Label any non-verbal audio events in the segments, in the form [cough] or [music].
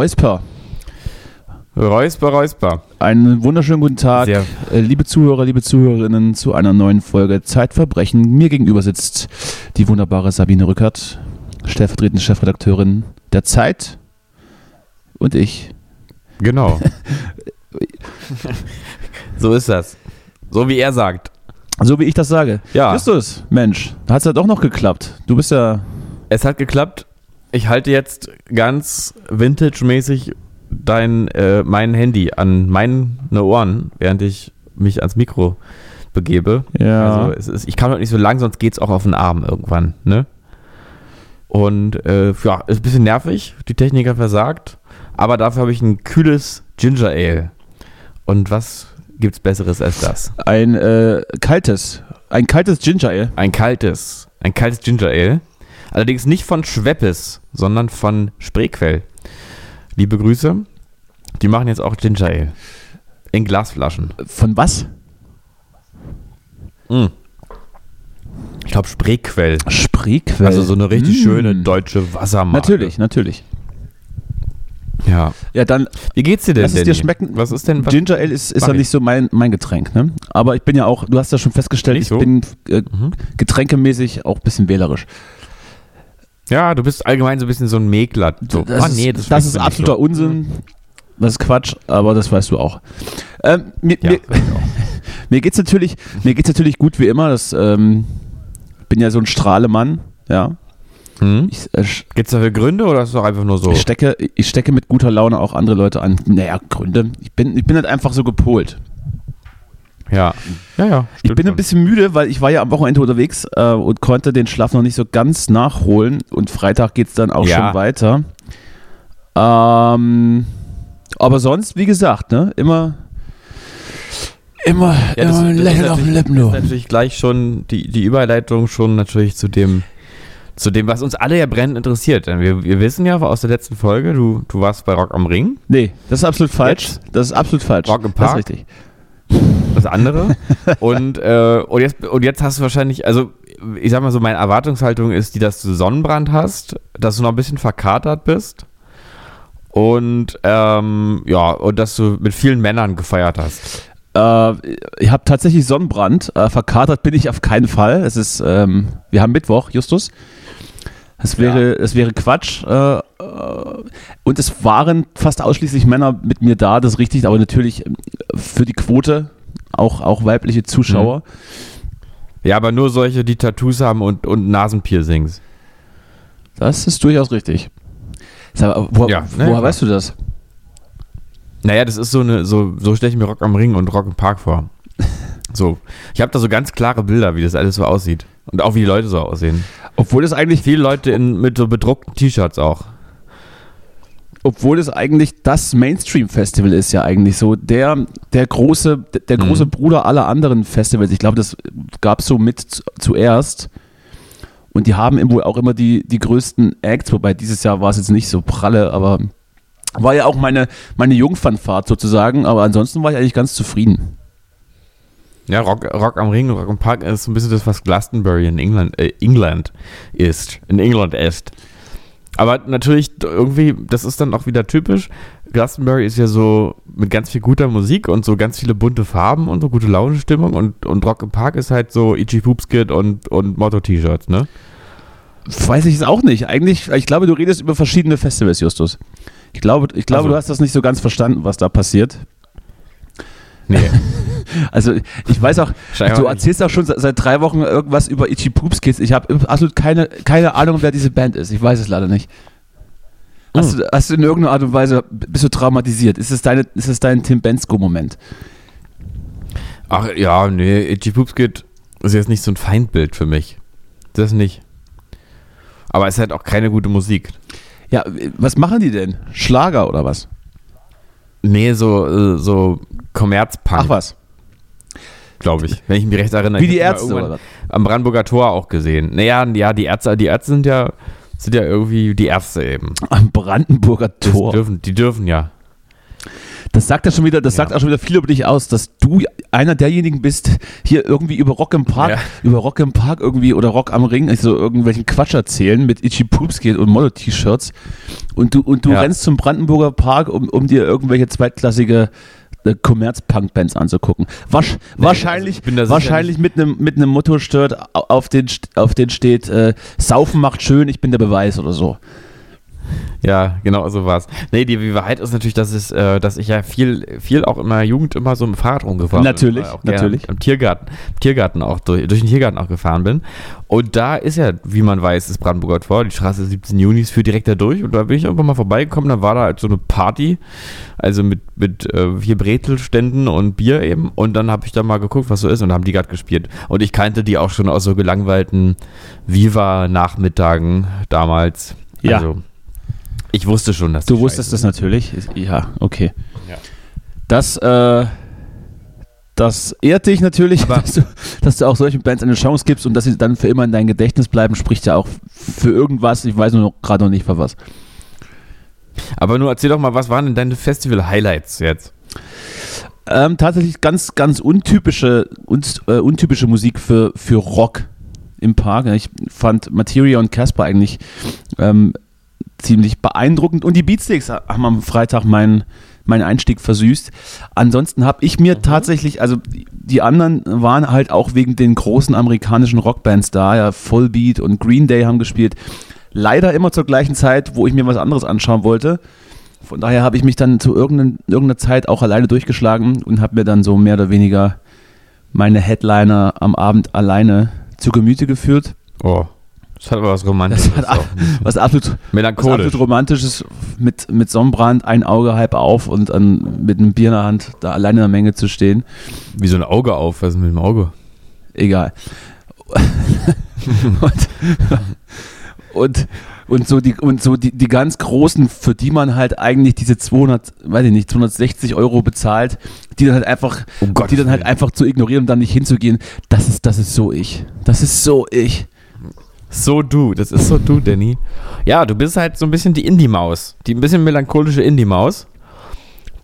Räusper. Räusper, Räusper. Einen wunderschönen guten Tag, Sehr. äh, liebe Zuhörer, liebe Zuhörerinnen, zu einer neuen Folge Zeitverbrechen. Mir gegenüber sitzt die wunderbare Sabine Rückert, stellvertretende Chefredakteurin der Zeit und ich. Genau. [laughs] so ist das. So wie er sagt. So wie ich das sage. Ja. Justus, Mensch, hat es ja doch noch geklappt. Du bist ja. Es hat geklappt. Ich halte jetzt ganz vintage-mäßig dein, äh, mein Handy an meine Ohren, während ich mich ans Mikro begebe. Ja. Also es ist, ich kann heute nicht so lang, sonst geht es auch auf den Arm irgendwann. Ne? Und äh, ja, ist ein bisschen nervig. Die Techniker versagt. Aber dafür habe ich ein kühles Ginger Ale. Und was gibt's Besseres als das? Ein äh, kaltes, ein kaltes Ginger Ale. Ein kaltes, ein kaltes Ginger Ale. Allerdings nicht von Schweppes, sondern von Spreequell. Liebe Grüße. Die machen jetzt auch Ginger Ale. In Glasflaschen. Von was? Mm. Ich glaube Spreequell. Spreequell. Also so eine richtig Mm. schöne deutsche Wassermarke. Natürlich, natürlich. Ja. Ja, dann Wie geht's dir denn? Lass es dir schmecken. Was ist denn was? Ginger Ale ist, ist ja ich? nicht so mein, mein Getränk, ne? Aber ich bin ja auch, du hast ja schon festgestellt, Nicht ich so? bin äh, Mhm. getränkemäßig auch ein bisschen wählerisch. Ja, du bist allgemein so ein bisschen so ein Mäkler. So, Das, ist, nee, das, schmeckt ist absoluter so. Unsinn. Das ist Quatsch, aber das weißt du auch. Ähm, mir Ja, mir, auch. [laughs] mir geht's natürlich, mir geht's natürlich gut wie immer. Das, ähm, bin ja so ein Strahlemann, ja. Hm? Ich, äh, Gibt's dafür Gründe oder ist es doch einfach nur so? ich, stecke, ich stecke mit guter Laune auch andere Leute an. Naja, Gründe. Ich bin, ich bin halt einfach so gepolt. Ja. Ja, ja. Ich bin ein schon. bisschen müde, weil ich war ja am Wochenende unterwegs äh, und konnte den Schlaf noch nicht so ganz nachholen. Und Freitag geht es dann auch Ja. schon weiter. Ähm, aber sonst, wie gesagt, ne, immer, immer, Ja, das, immer ein das Lächeln ist auf den Lippen. ist Du. natürlich gleich schon die, die Überleitung schon natürlich zu dem, zu dem, was uns alle ja brennend interessiert. Denn wir, wir wissen ja aus der letzten Folge, du, du warst bei Rock am Ring, Nee, das ist absolut falsch. Jetzt? Das ist absolut falsch. Rock im Das ist Park? richtig. Das andere. [laughs] und, äh, und, jetzt, und jetzt hast du wahrscheinlich, also ich sag mal so, meine Erwartungshaltung ist die, dass du Sonnenbrand hast, dass du noch ein bisschen verkatert bist. Und ähm, ja, und dass du mit vielen Männern gefeiert hast. Äh, ich habe tatsächlich Sonnenbrand. Äh, verkatert bin ich auf keinen Fall. Es ist, ähm, wir haben Mittwoch, Justus. Es wäre, es wäre Quatsch. Äh, äh, und es waren fast ausschließlich Männer mit mir da, das ist richtig, aber natürlich ähm, für die Quote auch, auch weibliche Zuschauer. Ja, aber nur solche, die Tattoos haben und, und Nasenpiercings. Das ist durchaus richtig. Sag, wo, Ja, ne, woher klar. weißt du das? Naja, das ist so eine, so, so stelle ich mir Rock am Ring und Rock im Park vor. [laughs] So. Ich habe da so ganz klare Bilder, wie das alles so aussieht. Und auch wie die Leute so aussehen. Obwohl es eigentlich, Viele Leute in, mit so bedruckten T-Shirts auch. obwohl es eigentlich das Mainstream-Festival ist ja eigentlich so der, der große, der Mhm. große Bruder aller anderen Festivals. Ich glaube, das gab es so mit zu- zuerst. Und die haben wohl auch immer die, die größten Acts, wobei dieses Jahr war es jetzt nicht so pralle, aber war ja auch meine, meine Jungfernfahrt sozusagen, aber ansonsten war ich eigentlich ganz zufrieden. Ja, Rock, Rock am Ring und Rock im Park ist so ein bisschen das, was Glastonbury in England, äh, England ist. In England ist. Aber natürlich irgendwie, das ist dann auch wieder typisch. Glastonbury ist ja so mit ganz viel guter Musik und so ganz viele bunte Farben und so gute Launenstimmung und, und Rock im Park ist halt so Itchy Poopskit und, und Motto-T-Shirts, ne? Weiß ich es auch nicht. Eigentlich, ich glaube, du redest über verschiedene Festivals, Justus. Ich glaube, ich glaube Also- du hast das nicht so ganz verstanden, was da passiert. Nee. [laughs] Also ich weiß auch, Scheinbar du erzählst auch schon seit, seit drei Wochen irgendwas über Itchy Poops Kids. Ich habe absolut keine, keine Ahnung, wer diese Band ist. Ich weiß es leider nicht. Hast, Hm. du, hast du in irgendeiner Art und Weise, bist du traumatisiert? Ist es, deine, ist es dein Tim Bensko-Moment? Ach ja, nee, Itchy Poopskit ist jetzt nicht so ein Feindbild für mich. Das nicht. Aber es ist halt auch keine gute Musik. Ja, was machen die denn? Schlager oder was? Nee, so, äh, so Kommerzpunk. Ach was. glaube ich, wenn ich mich recht erinnere. Wie die Ärzte oder was? Am Brandenburger Tor auch gesehen. Naja, ja, die Ärzte, die Ärzte sind ja, sind ja irgendwie die Ärzte eben. Am Brandenburger Tor. Dürfen, die dürfen ja. Das sagt ja schon wieder, das ja. sagt auch schon wieder viel über dich aus, dass du einer derjenigen bist, hier irgendwie über Rock im Park, ja. über Rock im Park irgendwie oder Rock am Ring, also irgendwelchen Quatsch erzählen mit Itchy Poops geht und Model-T-Shirts und du, und du ja. rennst zum Brandenburger Park, um, um dir irgendwelche zweitklassige äh, Commerz-Punk-Bands anzugucken. Wasch, nee, wahrscheinlich also wahrscheinlich mit einem mit einem Motto-Shirt auf den, auf den steht, äh, Saufen macht schön, ich bin der Beweis oder so. Ja, genau so war's. Nee, die Wahrheit ist natürlich, dass, es, äh, dass ich ja viel, viel auch in meiner Jugend immer so im Fahrrad rumgefahren natürlich, bin. Natürlich, Im Tiergarten, Tiergarten auch, durch, durch, den Tiergarten auch gefahren bin. Und da ist ja, wie man weiß, das Brandenburger Tor, die Straße 17 Junis führt direkt da durch. Und da bin ich einfach mal vorbeigekommen, da war da halt so eine Party, also mit, mit äh, vier Bretelständen und Bier eben. Und dann habe ich da mal geguckt, was so ist. Und da haben die gerade gespielt. Und ich kannte die auch schon aus so gelangweilten Viva-Nachmittagen damals. Ja. Also, ich wusste schon, dass du wusstest das natürlich. Ja, okay. Ja. Das, äh, das ehrt dich natürlich, [laughs] dass du, dass du, auch solchen Bands eine Chance gibst und dass sie dann für immer in dein Gedächtnis bleiben, spricht ja auch für irgendwas. Ich weiß nur gerade noch nicht für was. Aber nur erzähl doch mal, was waren denn deine Festival-Highlights jetzt? Ähm, tatsächlich ganz, ganz untypische, un, äh, untypische Musik für, für Rock im Park. Ich fand Materia und Casper eigentlich ähm, ziemlich beeindruckend. Und die Beatsticks haben am Freitag meinen mein Einstieg versüßt. Ansonsten habe ich mir mhm. tatsächlich, also die anderen waren halt auch wegen den großen amerikanischen Rockbands da, ja, Fullbeat und Green Day haben gespielt. Leider immer zur gleichen Zeit, wo ich mir was anderes anschauen wollte. Von daher habe ich mich dann zu irgendeiner Zeit auch alleine durchgeschlagen und habe mir dann so mehr oder weniger meine Headliner am Abend alleine zu Gemüte geführt. Oh. Das hat aber was Romantisches. Das hat [laughs] was absolut, Melancholisch. Was absolut Romantisches mit, mit Sonnenbrand, ein Auge halb auf und dann mit einem Bier in der Hand da alleine in der Menge zu stehen. Wie so ein Auge auf, was ist mit dem Auge? Egal. [laughs] und, und, und, so, die, und so die, die ganz Großen, für die man halt eigentlich diese 200, weiß ich nicht, 260 Euro bezahlt, die dann halt einfach, oh die dann halt einfach zu ignorieren und dann nicht hinzugehen, das ist, das ist so ich. Das ist so ich. So du, das ist so du, Danny. Ja, du bist halt so ein bisschen die Indie-Maus. Die ein bisschen melancholische Indie-Maus.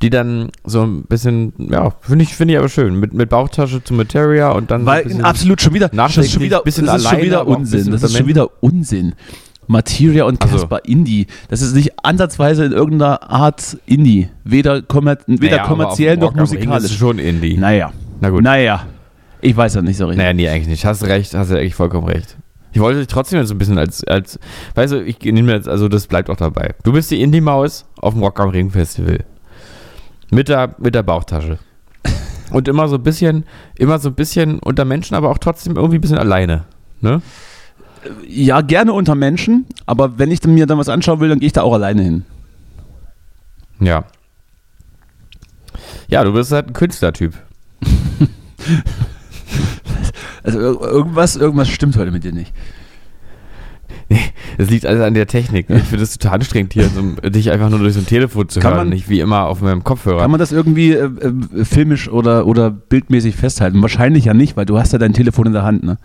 Die dann so ein bisschen, ja, finde ich, finde ich aber schön. Mit, mit Bauchtasche zu Materia und dann. Weil so absolut schon wieder, das ist schon wieder, bisschen das ist alleine, schon wieder Unsinn. Das ist schon wieder Unsinn. Materia und Casper also. Indie. Das ist nicht ansatzweise in irgendeiner Art Indie. Weder, kommer weder naja, kommerziell noch musikalisch. Das ist schon Indie. Naja. Na gut. Naja. Ich weiß ja nicht so richtig. Naja, nee, eigentlich nicht. Hast recht, hast du eigentlich vollkommen recht. Ich wollte dich trotzdem so ein bisschen als, als weißt du, ich nehme jetzt, also das bleibt auch dabei. Du bist die Indie-Maus auf dem Rock am Ring Festival. Mit der, mit der Bauchtasche. Und immer so ein bisschen, immer so ein bisschen unter Menschen, aber auch trotzdem irgendwie ein bisschen alleine. Ne? Ja, gerne unter Menschen, aber wenn ich mir dann was anschauen will, dann gehe ich da auch alleine hin. Ja. Ja, du bist halt ein Künstlertyp. [laughs] Also irgendwas, irgendwas stimmt heute mit dir nicht. Nee, das liegt alles an der Technik. Ich finde es total anstrengend hier, so, [laughs] dich einfach nur durch so ein Telefon zu kann hören, man, nicht wie immer auf meinem Kopfhörer. Kann man das irgendwie äh, äh, filmisch oder, oder bildmäßig festhalten? Wahrscheinlich ja nicht, weil du hast ja dein Telefon in der Hand, ne?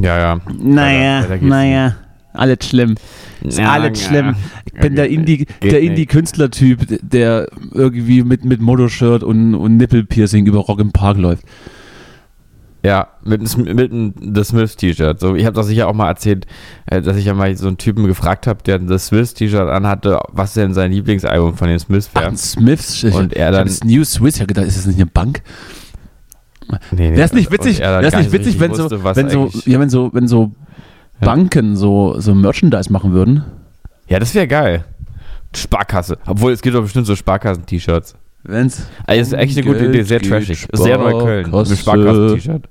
Ja, ja. Naja, naja. Alles schlimm. Ist ja, alles ja. schlimm. Ich bin der Indie, der Indie-Künstlertyp, der irgendwie mit, mit Motoshirt und, und Nippelpiercing über Rock im Park läuft. Ja, mit, mit einem The Smiths T-Shirt. So, ich habe das sicher auch mal erzählt, äh, dass ich ja mal so einen Typen gefragt habe, der ein The Smiths T-Shirt anhatte, was denn sein Lieblingsalbum von den Smiths wäre. Ach, Smiths? Und er dann. Das New Swiss, ja gedacht, ist das nicht eine Bank? Nee, nee, wäre es nicht witzig, es nicht witzig, wenn so, wenn so, ja, wenn so, wenn so Banken so, so Merchandise machen würden? Ja, das wäre geil. Sparkasse. Obwohl, es gibt doch bestimmt so Sparkassen-T-Shirts. Wenn's. Also, ist echt eine gute Idee, sehr trashig. Sehr Neukölln. Mit Sparkassen-T-Shirt.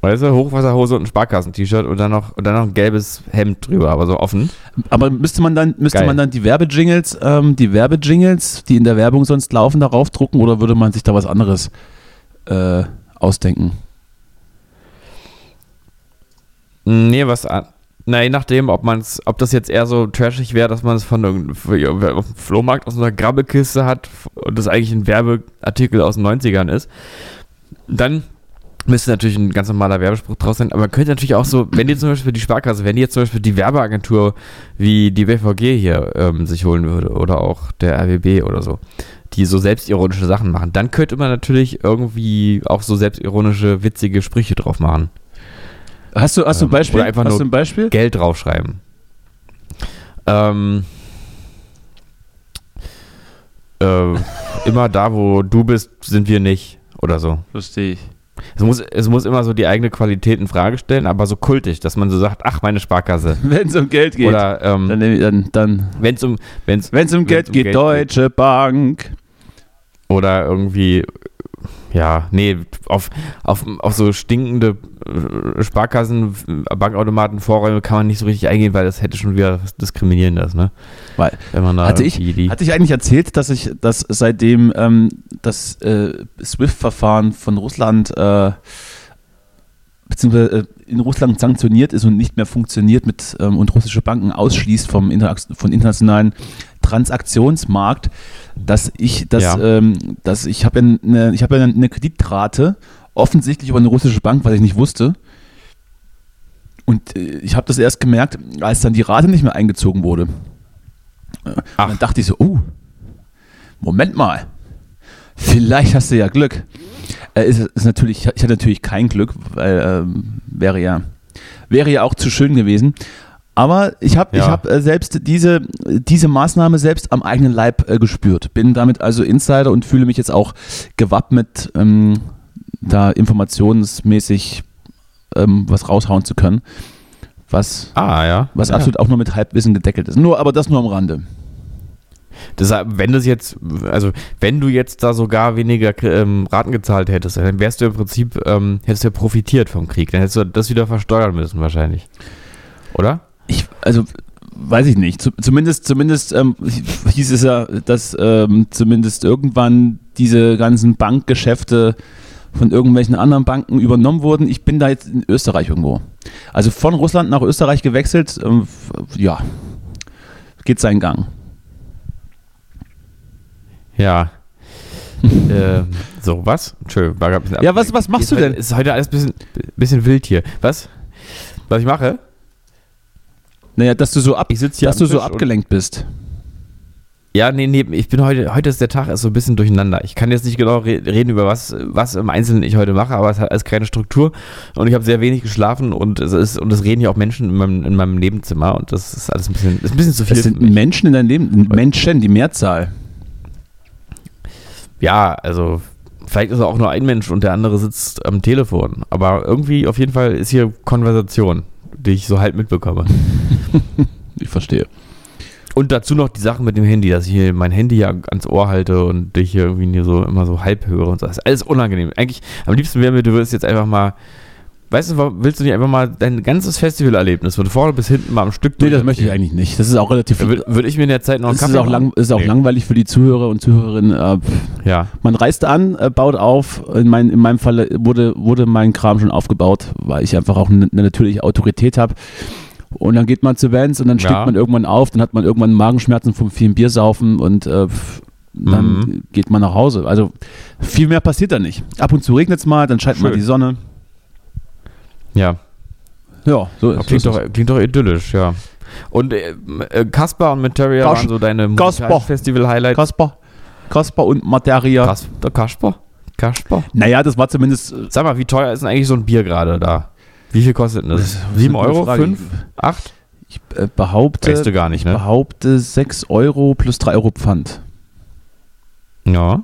Weißt du, Hochwasserhose und ein Sparkassen-T-Shirt und dann noch und dann noch ein gelbes Hemd drüber, aber so offen. Aber müsste man dann müsste man dann die Werbejingles, ähm, die Werbejingles, die in der Werbung sonst laufen, darauf drucken oder würde man sich da was anderes äh, ausdenken? Nee, was an. Na, je nachdem, ob man's, ob das jetzt eher so trashig wäre, dass man es von einem Flohmarkt aus einer Grabbelkiste hat und das eigentlich ein Werbeartikel aus den 90ern ist, dann Müsste natürlich ein ganz normaler Werbespruch draus sein, aber man könnte natürlich auch so, wenn die zum Beispiel die Sparkasse, wenn jetzt zum Beispiel die Werbeagentur wie die WVG hier ähm, sich holen würde oder auch der RWB oder so, die so selbstironische Sachen machen, dann könnte man natürlich irgendwie auch so selbstironische, witzige Sprüche drauf machen. Hast du, hast du ein Ähm, Beispiel? oder einfach hast nur du ein Beispiel? Geld draufschreiben. Ähm, äh, immer da, wo du bist, sind wir nicht. Oder so. Ich. Es muss, es muss immer so die eigene Qualität in Frage stellen, aber so kultig, dass man so sagt, ach, meine Sparkasse. [laughs] Wenn es um Geld geht, Oder dann, ähm, nehm ich- dann, dann wenn es um, wenn's, wenn es um Geld um geht, Geld Deutsche Bank. oder irgendwie, ja, nee, auf, auf, auf so stinkende äh, Sparkassen, Bankautomaten, Vorräume kann man nicht so richtig eingehen, weil das hätte schon wieder Diskriminierendes, ne? Weil, Wenn man da hatte ich, die, hatte ich eigentlich erzählt, dass ich, dass seitdem ähm, das äh, SWIFT-Verfahren von Russland äh, beziehungsweise äh, in Russland sanktioniert ist und nicht mehr funktioniert mit ähm, und russische Banken ausschließt vom Interax von internationalen Transaktionsmarkt, dass ich das, Ja. ähm, dass ich habe ja eine, ich habe ja eine Kreditrate offensichtlich über eine russische Bank, was ich nicht wusste. Und äh, ich habe das erst gemerkt, als dann die Rate nicht mehr eingezogen wurde. Äh, Und Ach. dann dachte ich so, oh, Moment mal, vielleicht hast du ja Glück. Äh, ist, ist natürlich, ich hatte natürlich kein Glück, weil ähm, wäre ja wäre ja auch zu schön gewesen. Aber ich habe ich Ja. hab, äh, selbst diese, diese Maßnahme selbst am eigenen Leib äh, gespürt. Bin damit also Insider und fühle mich jetzt auch gewappnet, ähm, da informationsmäßig ähm, was raushauen zu können. Was, ah, ja. was ja. absolut auch nur mit Halbwissen gedeckelt ist. Nur, aber das nur am Rande. Deshalb, wenn das jetzt, also wenn du jetzt da sogar weniger ähm, Raten gezahlt hättest, dann wärst du im Prinzip, ähm, hättest du ja profitiert vom Krieg. Dann hättest du das wieder versteuern müssen wahrscheinlich. Oder? Ich, also weiß ich nicht. Zu, zumindest, zumindest ähm, hieß es ja, dass ähm, zumindest irgendwann diese ganzen Bankgeschäfte von irgendwelchen anderen Banken übernommen wurden. Ich bin da jetzt in Österreich irgendwo. Also von Russland nach Österreich gewechselt. Ähm, ja, geht seinen Gang. Ja. [laughs] ähm, so, was? Entschuldigung, war ein bisschen Ja, was- was machst du denn? Ist heute alles ein bisschen, bisschen wild hier. Was? Was ich mache? Naja, dass du so, ab, Ich sitze hier dass du so abgelenkt bist. Ja, nee, nee, ich bin heute, heute ist der Tag ist so ein bisschen durcheinander. Ich kann jetzt nicht genau re reden über was, was im Einzelnen ich heute mache, aber es hat alles keine Struktur und ich habe sehr wenig geschlafen und es ist, und es reden ja auch Menschen in meinem, in meinem Nebenzimmer und das ist alles ein bisschen, ist ein bisschen zu viel. Für sind. Menschen in deinem Leben, Menschen, die Mehrzahl. Ja, also vielleicht ist auch nur ein Mensch und der andere sitzt am Telefon, aber irgendwie auf jeden Fall ist hier Konversation, die ich so halt mitbekomme. [laughs] Ich verstehe. Und dazu noch die Sachen mit dem Handy, dass ich hier mein Handy ja ans Ohr halte und dich hier irgendwie so immer so halb höre und so. Das ist alles unangenehm. Eigentlich, am liebsten wäre mir, du würdest jetzt einfach mal, weißt du, willst du nicht einfach mal dein ganzes Festivalerlebnis von vorne bis hinten mal am Stück Nee, das möchte ich eigentlich nicht. Das ist auch relativ. Würde würd ich mir in der Zeit noch einen Es ist Kaffee auch, lang, ist auch Nee. langweilig für die Zuhörer und Zuhörerinnen. Äh, Ja, man reist an, äh, baut auf. In, mein, in meinem Fall wurde, wurde mein Kram schon aufgebaut, weil ich einfach auch eine, natürliche Autorität habe. Und dann geht man zu Vans und dann steht Ja. man irgendwann auf, dann hat man irgendwann Magenschmerzen vom vielen Biersaufen und äh, dann Mhm. geht man nach Hause. Also viel mehr passiert da nicht. Ab und zu regnet es mal, dann scheint mal Schön. die Sonne. Ja. Ja, so ist, Klingt ist doch, klingt doch idyllisch, ja. Und äh, äh, Kaspar und Materia Kas- waren so deine Kaspar. Festival-Highlights. Kasper, Kasper und Materia. Kas der Kasper? Kasper? Naja, das war zumindest äh, Sag mal, wie teuer ist denn eigentlich so ein Bier gerade da? Wie viel kostet denn das? Das ist Sieben eine Euro? Frage. Fünf? Acht? Ich äh, behaupte, Weißt du gar nicht, ne? behaupte 6 Euro plus 3 Euro Pfand. Ja.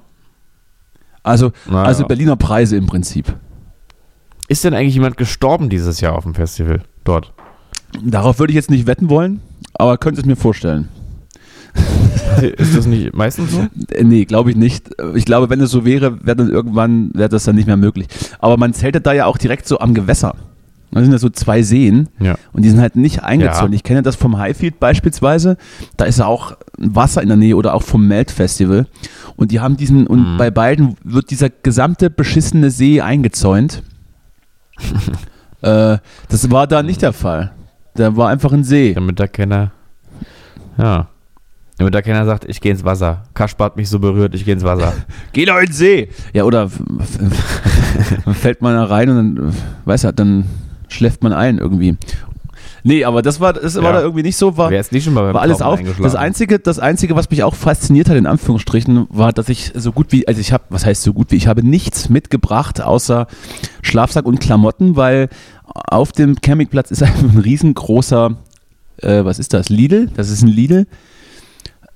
Also, Na also. Berliner Preise im Prinzip. Ist denn eigentlich jemand gestorben dieses Jahr auf dem Festival dort? Darauf würde ich jetzt nicht wetten wollen, aber könnte es mir vorstellen. [laughs] ist das nicht meistens so? Äh, Nee, glaube ich nicht. Ich glaube, wenn es so wäre, wäre dann irgendwann wäre das dann nicht mehr möglich. Aber man zeltet da ja auch direkt so am Gewässer. Da sind ja so zwei Seen Ja. und die sind halt nicht eingezäunt. Ja. Ich kenne das vom Highfield beispielsweise. Da ist ja auch Wasser in der Nähe oder auch vom Melt Festival. Und die haben diesen, und Mhm. bei beiden wird dieser gesamte beschissene See eingezäunt. Äh, das war da nicht der Fall. Da war einfach ein See. Damit da keiner. Ja. Damit da keiner sagt, ich gehe ins Wasser. Kaspar hat mich so berührt, ich gehe ins Wasser. [laughs] Geh doch in den See! Ja, oder [laughs] fällt man da rein und dann, weiß er, dann schläft man ein irgendwie. Nee, aber das war, das war Ja. da irgendwie nicht so, war, nicht schon mal war alles auf. Das einzige, das einzige, was mich auch fasziniert hat, in Anführungsstrichen, war, dass ich so gut wie, also ich habe, was heißt so gut wie, ich habe nichts mitgebracht außer Schlafsack und Klamotten, weil auf dem Campingplatz ist [laughs] ein riesengroßer, äh, was ist das? Lidl? Das ist ein Lidl.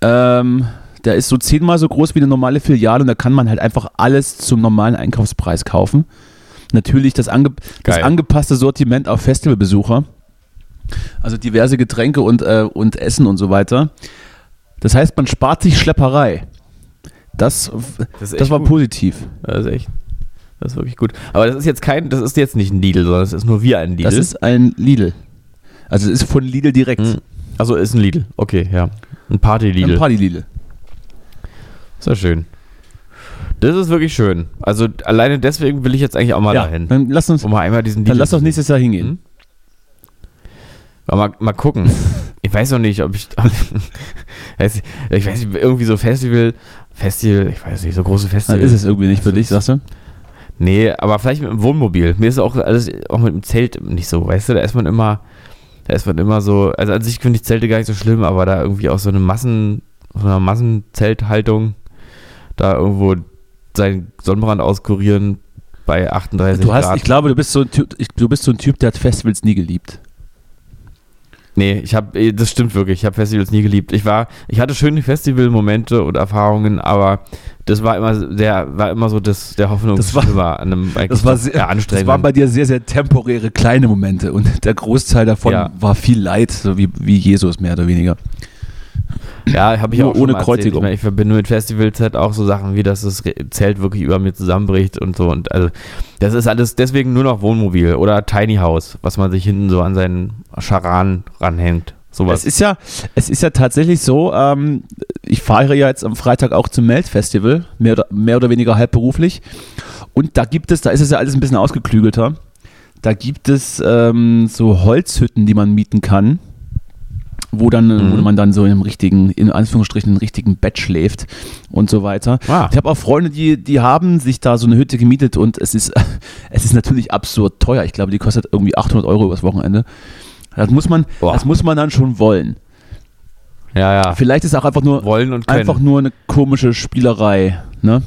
Ähm, der ist so zehnmal so groß wie eine normale Filiale und da kann man halt einfach alles zum normalen Einkaufspreis kaufen. Natürlich das, ange das angepasste Sortiment auf Festivalbesucher. Also diverse Getränke und, äh, und Essen und so weiter. Das heißt, man spart sich Schlepperei. Das, Das das war gut. positiv. Das ist echt. Das ist wirklich gut. Aber das ist jetzt kein, das ist jetzt nicht ein Lidl, sondern das ist nur wie ein Lidl. Das ist ein Lidl. Also es ist von Lidl direkt. Hm. Also ist ein Lidl. Okay, ja. Ein Party-Lidl. Ein Party-Lidl. Ist ja schön. Das ist wirklich schön. Also alleine deswegen will ich jetzt eigentlich auch mal Ja, dahin. dann lass uns, Um mal einmal diesen dann Lidl lass doch zu nächstes Jahr hingehen. Mal, mal gucken. [laughs] Ich weiß noch nicht, ob ich. ich weiß nicht, irgendwie so Festival. Festival, ich weiß nicht, so große Dann Festival. ist es irgendwie nicht für dich, sagst du? Nee, aber vielleicht mit dem Wohnmobil. Mir ist auch alles, auch mit dem Zelt nicht so, weißt du, da ist man immer, da ist man immer so, also an sich finde ich Zelte gar nicht so schlimm, aber da irgendwie auch so eine Massen, so eine Massenzelthaltung, da irgendwo seinen Sonnenbrand auskurieren bei 38 Du hast, Grad. ich glaube, du bist so ein Typ, ich, du bist so ein Typ, der hat Festivals nie geliebt. Nee, ich habe, das stimmt wirklich. Ich habe Festivals nie geliebt. Ich war, ich hatte schöne Festivalmomente und Erfahrungen, aber das war immer sehr, war immer so das, der Hoffnungsschimmer an einem Das war, sehr, das anstrengend. waren bei dir sehr, sehr temporäre kleine Momente und der Großteil davon Ja. war viel Leid, so wie, wie Jesus mehr oder weniger. Ja, habe ich Nur auch ohne. Kreuzigung. Ich, meine, ich verbinde mit Festivals halt auch so Sachen wie, dass das Zelt wirklich über mir zusammenbricht und so. Und also, das ist alles deswegen nur noch Wohnmobil oder Tiny House, was man sich hinten so an seinen Charan ranhängt. Sowas. Es ist ja, es ist ja tatsächlich so, ähm, ich fahre ja jetzt am Freitag auch zum Melt-Festival, mehr oder, mehr oder weniger halbberuflich. Und da gibt es, da ist es ja alles ein bisschen ausgeklügelter. Da gibt es ähm, so Holzhütten, die man mieten kann, wo dann, Mhm. wo man dann so in einem richtigen, in Anführungsstrichen, einem richtigen Bett schläft und so weiter. Ah. Ich habe auch Freunde, die, die haben sich da so eine Hütte gemietet und es ist, [laughs] es ist natürlich absurd teuer. Ich glaube, die kostet irgendwie 800 Euro übers Wochenende. Das muss man, Boah. das muss man dann schon wollen. ja, ja. Vielleicht ist auch einfach nur, Wollen und können. einfach nur eine komische Spielerei, ne?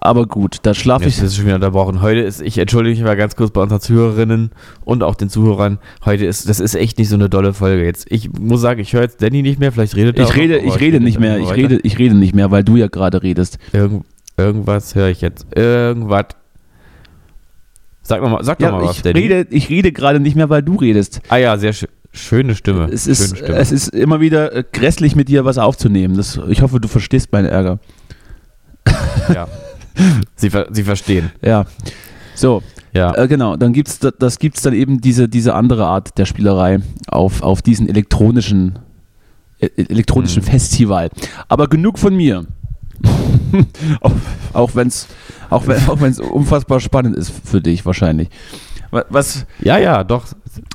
Aber gut, da schlafe Jetzt ich. ist es schon wieder unterbrochen. Heute ist, ich entschuldige mich mal ganz kurz bei unseren Zuhörerinnen und auch den Zuhörern. Heute ist, das ist echt nicht so eine dolle Folge. Jetzt, ich muss sagen, ich höre jetzt Danny nicht mehr, vielleicht redet er Ich auch rede, noch, ich rede nicht mehr. Ich rede, ich rede nicht mehr, weil du ja gerade redest. Irgend, irgendwas höre ich jetzt. Irgendwas. Sag noch mal, sag Ja, mal was, ich Danny. rede, ich rede gerade nicht mehr, weil du redest. Ah ja, sehr schön. Schöne Stimme. Es ist, Schöne Stimme. es ist immer wieder äh, grässlich mit dir was aufzunehmen. Das, ich hoffe, du verstehst meinen Ärger. ja. [laughs] [laughs] Sie, ver Sie verstehen. Ja. So, Ja. äh, genau. Dann gibt's da- das gibt's dann eben diese, diese andere Art der Spielerei auf, auf diesen elektronischen äh, elektronischen Mhm. Festival. Aber genug von mir. [laughs] auch auch wenn es auch wenn, auch wenn's unfassbar spannend ist für dich wahrscheinlich. Wa- Was, ja, ja, doch.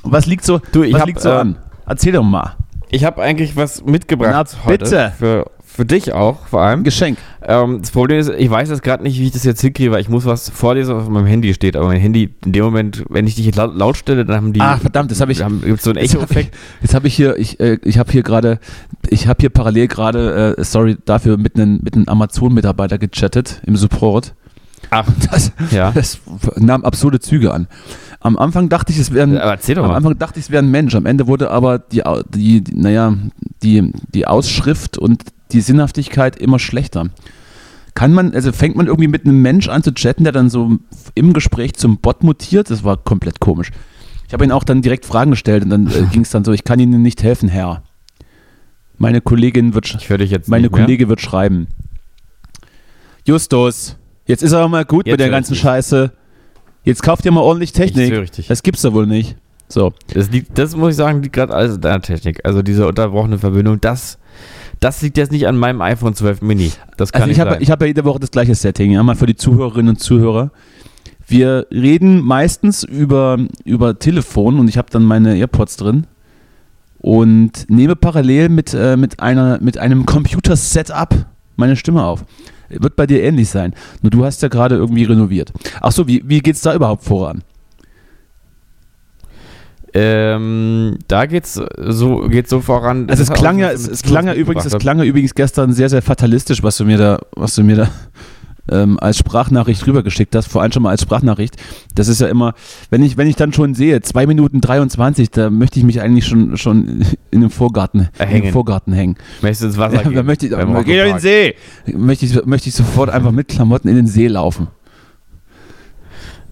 was liegt so, Du, ich was hab, liegt so äh, an? Erzähl doch mal. Ich habe eigentlich was mitgebracht Na, bitte. heute. Für, für dich auch, vor allem. Geschenk. Ähm, das Problem ist, ich weiß jetzt gerade nicht, wie ich das jetzt hinkriege, weil ich muss was vorlesen, was auf meinem Handy steht. Aber mein Handy, in dem Moment, wenn ich dich laut, laut stelle, dann haben die. Ach, verdammt, das habe ich. Gibt's so einen Jetzt habe ich, Echo-Effekt. jetzt hab ich hier, ich, äh, ich habe hier gerade, ich habe hier parallel gerade, äh, sorry dafür, mit einem mit einem Amazon-Mitarbeiter gechattet im Support. Ach, Das, ja. das nahm absurde Züge an. Am Anfang dachte ich, es wäre ein, am. Anfang dachte ich, es wäre ein Mensch. Am Ende wurde aber die, die, die naja, die, die Ausschrift und die Sinnhaftigkeit immer schlechter. Kann man, also fängt man irgendwie mit einem Mensch an zu chatten, der dann so im Gespräch zum Bot mutiert? Das war komplett komisch. Ich habe ihn auch dann direkt Fragen gestellt und dann äh, [laughs] ging es dann so, ich kann Ihnen nicht helfen, Herr. Meine Kollegin wird, Ich höre dich jetzt meine. Kollege wird schreiben. Justus, jetzt ist aber mal gut Jetzt mit der ganzen. Scheiße. Jetzt kauft ihr mal ordentlich Technik. ich dich. Das gibt's doch wohl nicht. So. Das, liegt, das muss ich sagen, liegt gerade alles an deiner Technik. Also diese unterbrochene Verbindung, das, das liegt jetzt nicht an meinem iPhone 12 Mini. Das kann Also ich habe ich ja jede Woche das gleiche Setting, ja, mal für die Zuhörerinnen und Zuhörer. Wir reden meistens über, über Telefon und ich habe dann meine AirPods drin und nehme parallel mit, äh, mit, einer, mit einem Computer-Setup meine Stimme auf. Wird bei dir ähnlich sein. Nur du hast ja gerade irgendwie renoviert. Achso, wie, wie geht es da überhaupt voran? Ähm, da geht's so, geht's so voran. Also es klang ja, es, es klang ja übrigens, es klang ja übrigens gestern sehr, sehr fatalistisch, was du mir da, was du mir da ähm, als Sprachnachricht rübergeschickt hast, vor allem schon mal als Sprachnachricht. Das ist ja immer, wenn ich, wenn ich dann schon sehe, 2 Minuten 23, da möchte ich mich eigentlich schon, schon in den Vorgarten, hängen. In den Vorgarten hängen. Möchtest du ins Wasser [laughs] Ja, gehen? da möchte ich, geh in den. See. Möchte ich, möchte ich sofort einfach mit Klamotten in den See laufen.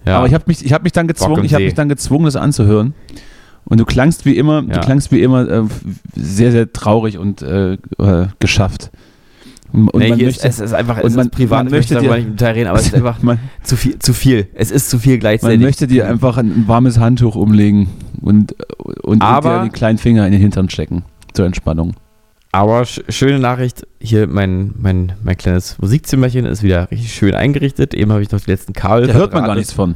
Ja. Aber ich habe mich, ich habe mich dann gezwungen, ich habe mich dann gezwungen, das anzuhören. Und du klangst wie immer, du Ja. klangst wie immer äh, sehr, sehr traurig und äh, äh, geschafft. Und nee, man möchte, es ist einfach, es man- ist privat, man ich möchte dir- nicht reden, aber es ist [laughs] einfach man, zu viel, zu viel. Es ist zu viel man gleichzeitig. möchte dir einfach ein, warmes Handtuch umlegen und, und, und Aber- dir den kleinen Finger in den Hintern stecken zur Entspannung. Aber sch schöne Nachricht, hier mein, mein, mein kleines Musikzimmerchen ist wieder richtig schön eingerichtet. Eben habe ich noch die letzten Kabel Da hört man gar nichts von.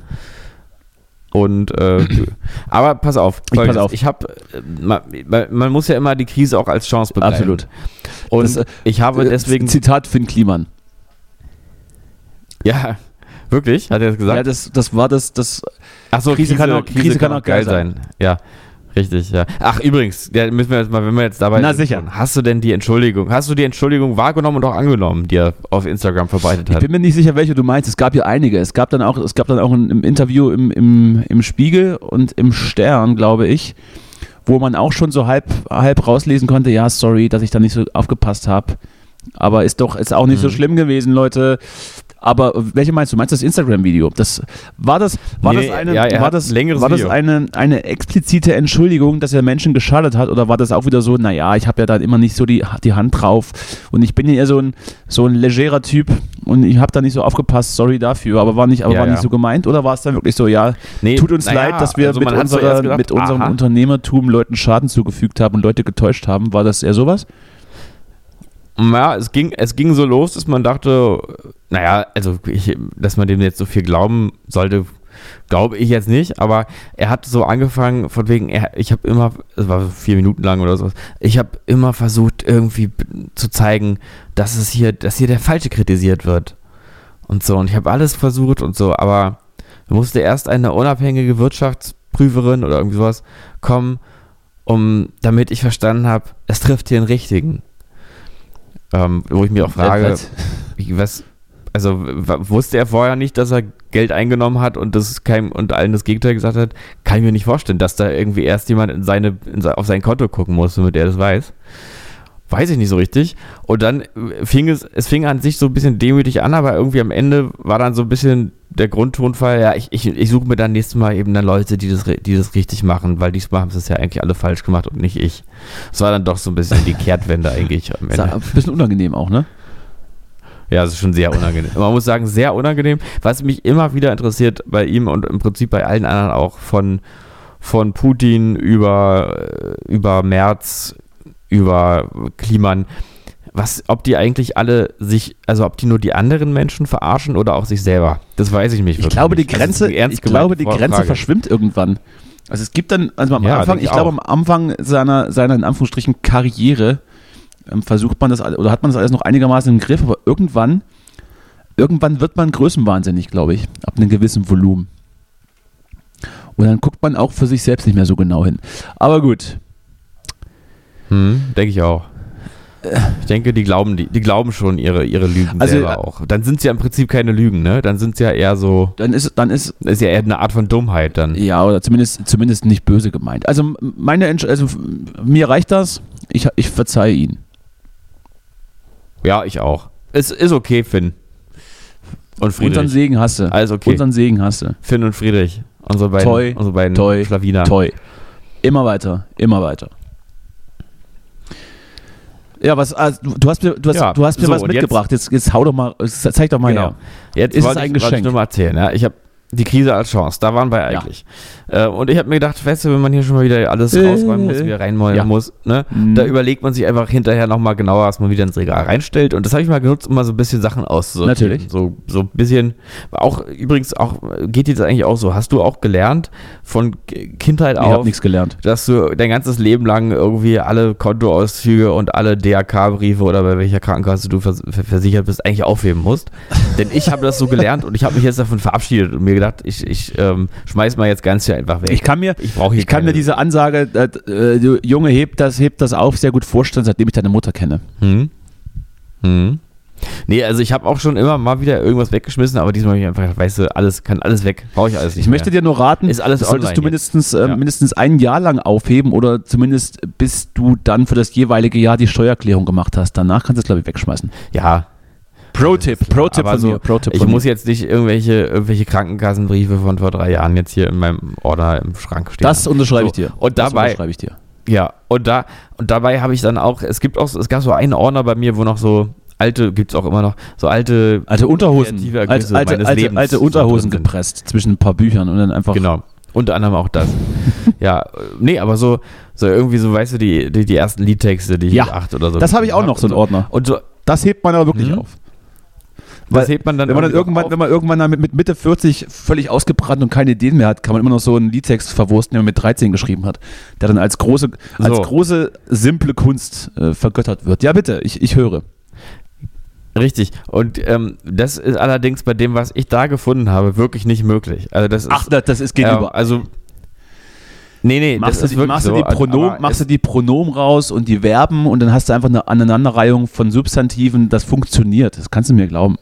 Und äh, [clears throat] aber pass auf, Ich pass auf. Ich habe, man, man muss ja immer die Krise auch als Chance begreifen. Absolut. Und Das, äh, ich habe deswegen, Zitat Finn Kliman. ja, wirklich, hat er das gesagt? Ja, das, das war das, das Ach so, Krise kann auch- Krise kann auch geil sein. Ja, richtig, ja. Ach, übrigens, ja, müssen wir jetzt mal, wenn wir jetzt dabei Na, sind, sicher. hast du denn die Entschuldigung, hast du die Entschuldigung wahrgenommen und auch angenommen, die er auf Instagram verbreitet Ich hat? bin mir nicht sicher, welche du meinst. Es gab ja einige. Es gab dann auch, es gab dann auch ein, im Interview im, im, im Spiegel und im Stern, glaube ich, wo man auch schon so halb, halb rauslesen konnte, ja, sorry, dass ich da nicht so aufgepasst habe. Aber ist doch, ist auch nicht so Mhm. schlimm gewesen, Leute. Aber welche meinst du? Meinst du das Instagram-Video? Das war das, war Nee, das eine, ja, war das, war das eine, eine explizite Entschuldigung, dass er Menschen geschadet hat? Oder war das auch wieder so, naja, ich habe ja dann immer nicht so die, die Hand drauf und ich bin ja eher so ein, so ein legerer Typ und ich habe da nicht so aufgepasst, sorry dafür, aber war nicht, aber Ja, war nicht so gemeint? Oder war es dann wirklich so, ja, Nee, tut uns leid, dass wir also mit, unserer, gedacht, mit unserem aha, Unternehmertum Leuten Schaden zugefügt haben und Leute getäuscht haben? War das eher sowas? Ja, es ging, es ging so los, dass man dachte, naja, also ich, dass man dem jetzt so viel glauben sollte, glaube ich jetzt nicht, aber er hat so angefangen, von wegen, er, ich habe immer, es war vier Minuten lang oder so, ich habe immer versucht, irgendwie zu zeigen, dass es hier, dass hier der Falsche kritisiert wird. Und so, und ich habe alles versucht und so, aber musste erst eine unabhängige Wirtschaftsprüferin oder irgendwie sowas kommen, um, damit ich verstanden habe, es trifft hier den Richtigen. Ähm, wo ich mir auch frage, Was? also wusste er vorher nicht, dass er Geld eingenommen hat und das kein, und allen das Gegenteil gesagt hat, kann ich mir nicht vorstellen, dass da irgendwie erst jemand in seine, in auf sein Konto gucken muss, damit er das weiß. Weiß ich nicht so richtig. Und dann äh, fing es, es fing an sich so ein bisschen demütig an, aber irgendwie am Ende war dann so ein bisschen der Grundtonfall, ja, ich, ich, ich suche mir dann nächstes Mal eben dann Leute, die das, die das richtig machen, weil diesmal haben sie es ja eigentlich alle falsch gemacht und nicht ich. Es war dann doch so ein bisschen die Kehrtwende eigentlich am Ist Ende. ein bisschen unangenehm auch, ne? Ja, das ist schon sehr unangenehm. Man muss sagen, sehr unangenehm. Was mich immer wieder interessiert bei ihm und im Prinzip bei allen anderen auch von, von Putin über, äh, über Merz, über Kliman, was, ob die eigentlich alle sich, also ob die nur die anderen Menschen verarschen oder auch sich selber. Das weiß ich nicht. Ich glaube, die nicht. Grenze, ich glaube, die gemeinte Grenze Frage. verschwimmt irgendwann. Also es gibt dann, also am Ja, Anfang, ich ich glaube am Anfang seiner, seiner in Anführungsstrichen Karriere ähm, versucht man das oder hat man das alles noch einigermaßen im Griff, aber irgendwann, irgendwann wird man größenwahnsinnig, glaube ich, ab einem gewissen Volumen. Und dann guckt man auch für sich selbst nicht mehr so genau hin. Aber gut, Hm, denke ich auch. Ich denke, die glauben, die, die glauben schon ihre, ihre Lügen Also, selber auch. Dann sind es ja im Prinzip keine Lügen, ne? Dann sind es ja eher so, dann ist, dann ist, ist ja eher eine Art von Dummheit dann. Ja, oder zumindest, zumindest nicht böse gemeint. Also meine also mir reicht das. Ich, ich verzeihe ihn. Ja, ich auch. Es ist okay, Finn. Und Unseren Friedrich. Segen hasse. Alles okay. Unseren Segen hasse. Finn und Friedrich. Unsere beiden, Toi, unsere beiden toi, Schlawiner. Toi. Immer weiter, immer weiter. Ja, was, also, du- hast mir, du hast, Ja, du hast mir so, was jetzt- mitgebracht. Jetzt, jetzt hau doch mal, zeig doch mal Genau. her. Jetzt Ist es ein ich, wollte ich Geschenk? nur mal erzählen. Ja? Ich habe die Krise als Chance. Da waren wir eigentlich. Äh, und ich habe mir gedacht, weißt du, wenn man hier schon mal wieder alles Äh, rausräumen muss, wieder reinmalen ja. muss, ne, Mhm. da überlegt man sich einfach hinterher nochmal genauer, was man wieder ins Regal reinstellt. Und das habe ich mal genutzt, um mal so ein bisschen Sachen auszusortieren. Natürlich. So, so ein bisschen, auch übrigens auch, geht dir das eigentlich auch so? Hast du auch gelernt von Kindheit Ich habe auf, nichts gelernt. dass du dein ganzes Leben lang irgendwie alle Kontoauszüge und alle DRK-Briefe oder bei welcher Krankenkasse du vers ver- versichert bist, eigentlich aufheben musst. Denn ich habe das so gelernt und ich habe mich jetzt davon verabschiedet und mir gedacht, ich, ich ähm, schmeiß mal jetzt ganz hier einfach weg. Ich kann mir, Ich brauche ich kann keine- mir diese Ansage, äh, äh, Junge, heb das, heb das auf, sehr gut vorstellen, seitdem ich deine Mutter kenne. Hm? Hm? Nee, also ich habe auch schon immer mal wieder irgendwas weggeschmissen, aber diesmal habe ich einfach, gedacht, weißt du, alles kann alles weg. Brauche ich alles nicht Ich möchte mehr. dir nur raten, Ist alles solltest du mindestens, äh, Ja. mindestens ein Jahr lang aufheben oder zumindest bis du dann für das jeweilige Jahr die Steuererklärung gemacht hast. Danach kannst du es, glaube ich, wegschmeißen. Ja, Pro-Tipp, Pro-Tipp von so, mir. Pro-Tipp ich von muss jetzt nicht irgendwelche, irgendwelche Krankenkassenbriefe von vor drei Jahren jetzt hier in meinem Ordner im Schrank stehen. Das unterschreibe ich So, dir. und das dabei- unterschreibe ich dir. Ja, und da und dabei habe ich dann auch, es gibt auch, es gab so einen Ordner bei mir, wo noch so alte, gibt es auch immer noch, so alte, Alte Unterhosen, alte, alte, meines alte, Lebens alte Unterhosen gepresst zwischen ein paar Büchern und dann einfach. Genau. Unter anderem auch das. [laughs] ja, nee, aber so, so irgendwie so, weißt du, die, die, die ersten Liedtexte, die ich Ja, acht oder so. Das habe ich auch hab noch, so einen Ordner. Und so, Das hebt man aber wirklich Mhm. auf. Was Weil- hebt man dann Wenn man dann irgendwann, auf? wenn man irgendwann dann mit, mit Mitte 40 völlig ausgebrannt und keine Ideen mehr hat, kann man immer noch so einen Liedtext verwursten, den man mit 13 geschrieben hat, der dann als große, als So. große, simple Kunst äh, vergöttert wird. Ja, bitte, ich, ich höre. Richtig. Und ähm, das ist allerdings bei dem, was ich da gefunden habe, wirklich nicht möglich. Also das ist, Ach, das, das ist gegenüber. ähm, also, nee, nee, machst das du, ist die, machst, so. du die Pronomen, machst du die Pronomen raus und die Verben und dann hast du einfach eine Aneinanderreihung von Substantiven, das funktioniert. Das kannst du mir glauben.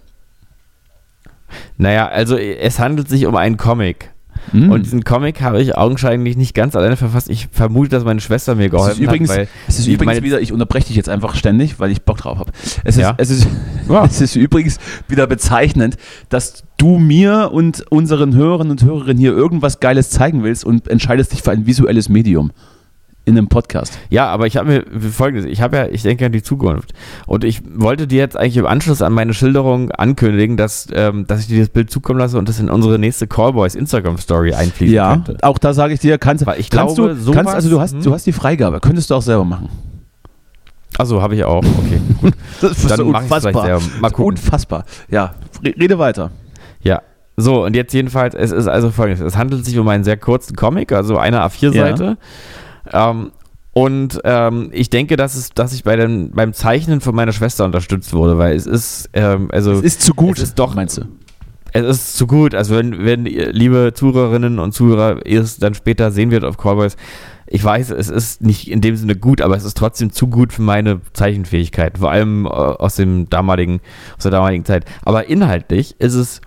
Naja, also es handelt sich um einen Comic. Hm. Und diesen Comic habe ich augenscheinlich nicht ganz alleine verfasst. Ich vermute, dass meine Schwester mir es geholfen ist übrigens, hat, es ist übrigens wieder, ich unterbreche dich jetzt einfach ständig, weil ich Bock drauf habe. Es ist, Ja. es, ist, Ja. [laughs] es ist übrigens wieder bezeichnend, dass du mir und unseren Hörern und Hörerinnen hier irgendwas Geiles zeigen willst und entscheidest dich für ein visuelles Medium in einem Podcast. Ja, aber ich habe mir folgendes, ich habe ja, ich denke an die Zukunft. Und ich wollte dir jetzt eigentlich im Anschluss an meine Schilderung ankündigen, dass, ähm, dass ich dir das Bild zukommen lasse und das in unsere nächste Callboys Instagram Story einfließen Ja, könnte. auch da sage ich dir, kannst, ich kannst glaube, du, sowas- kannst, also du hast, hm? du hast die Freigabe, könntest du auch selber machen. Achso, habe ich auch. Okay, [laughs] gut. Das ist Dann so unfassbar. Mal gucken. Unfassbar. Ja, re- rede weiter. Ja. So, und jetzt jedenfalls, es ist also folgendes. Es handelt sich um einen sehr kurzen Comic, also eine A4-Seite. Ähm, und ähm, ich denke, dass, es, dass ich bei den, beim Zeichnen von meiner Schwester unterstützt wurde, weil es ist, ähm, also Es ist zu gut, ist doch- meinst du? es ist zu gut. Also wenn, wenn ihr, liebe Zuhörerinnen und Zuhörer, ihr es dann später sehen wird auf Callboys, ich weiß, es ist nicht in dem Sinne gut, aber es ist trotzdem zu gut für meine Zeichenfähigkeit, vor allem äh, aus dem damaligen, aus der damaligen Zeit. Aber inhaltlich ist es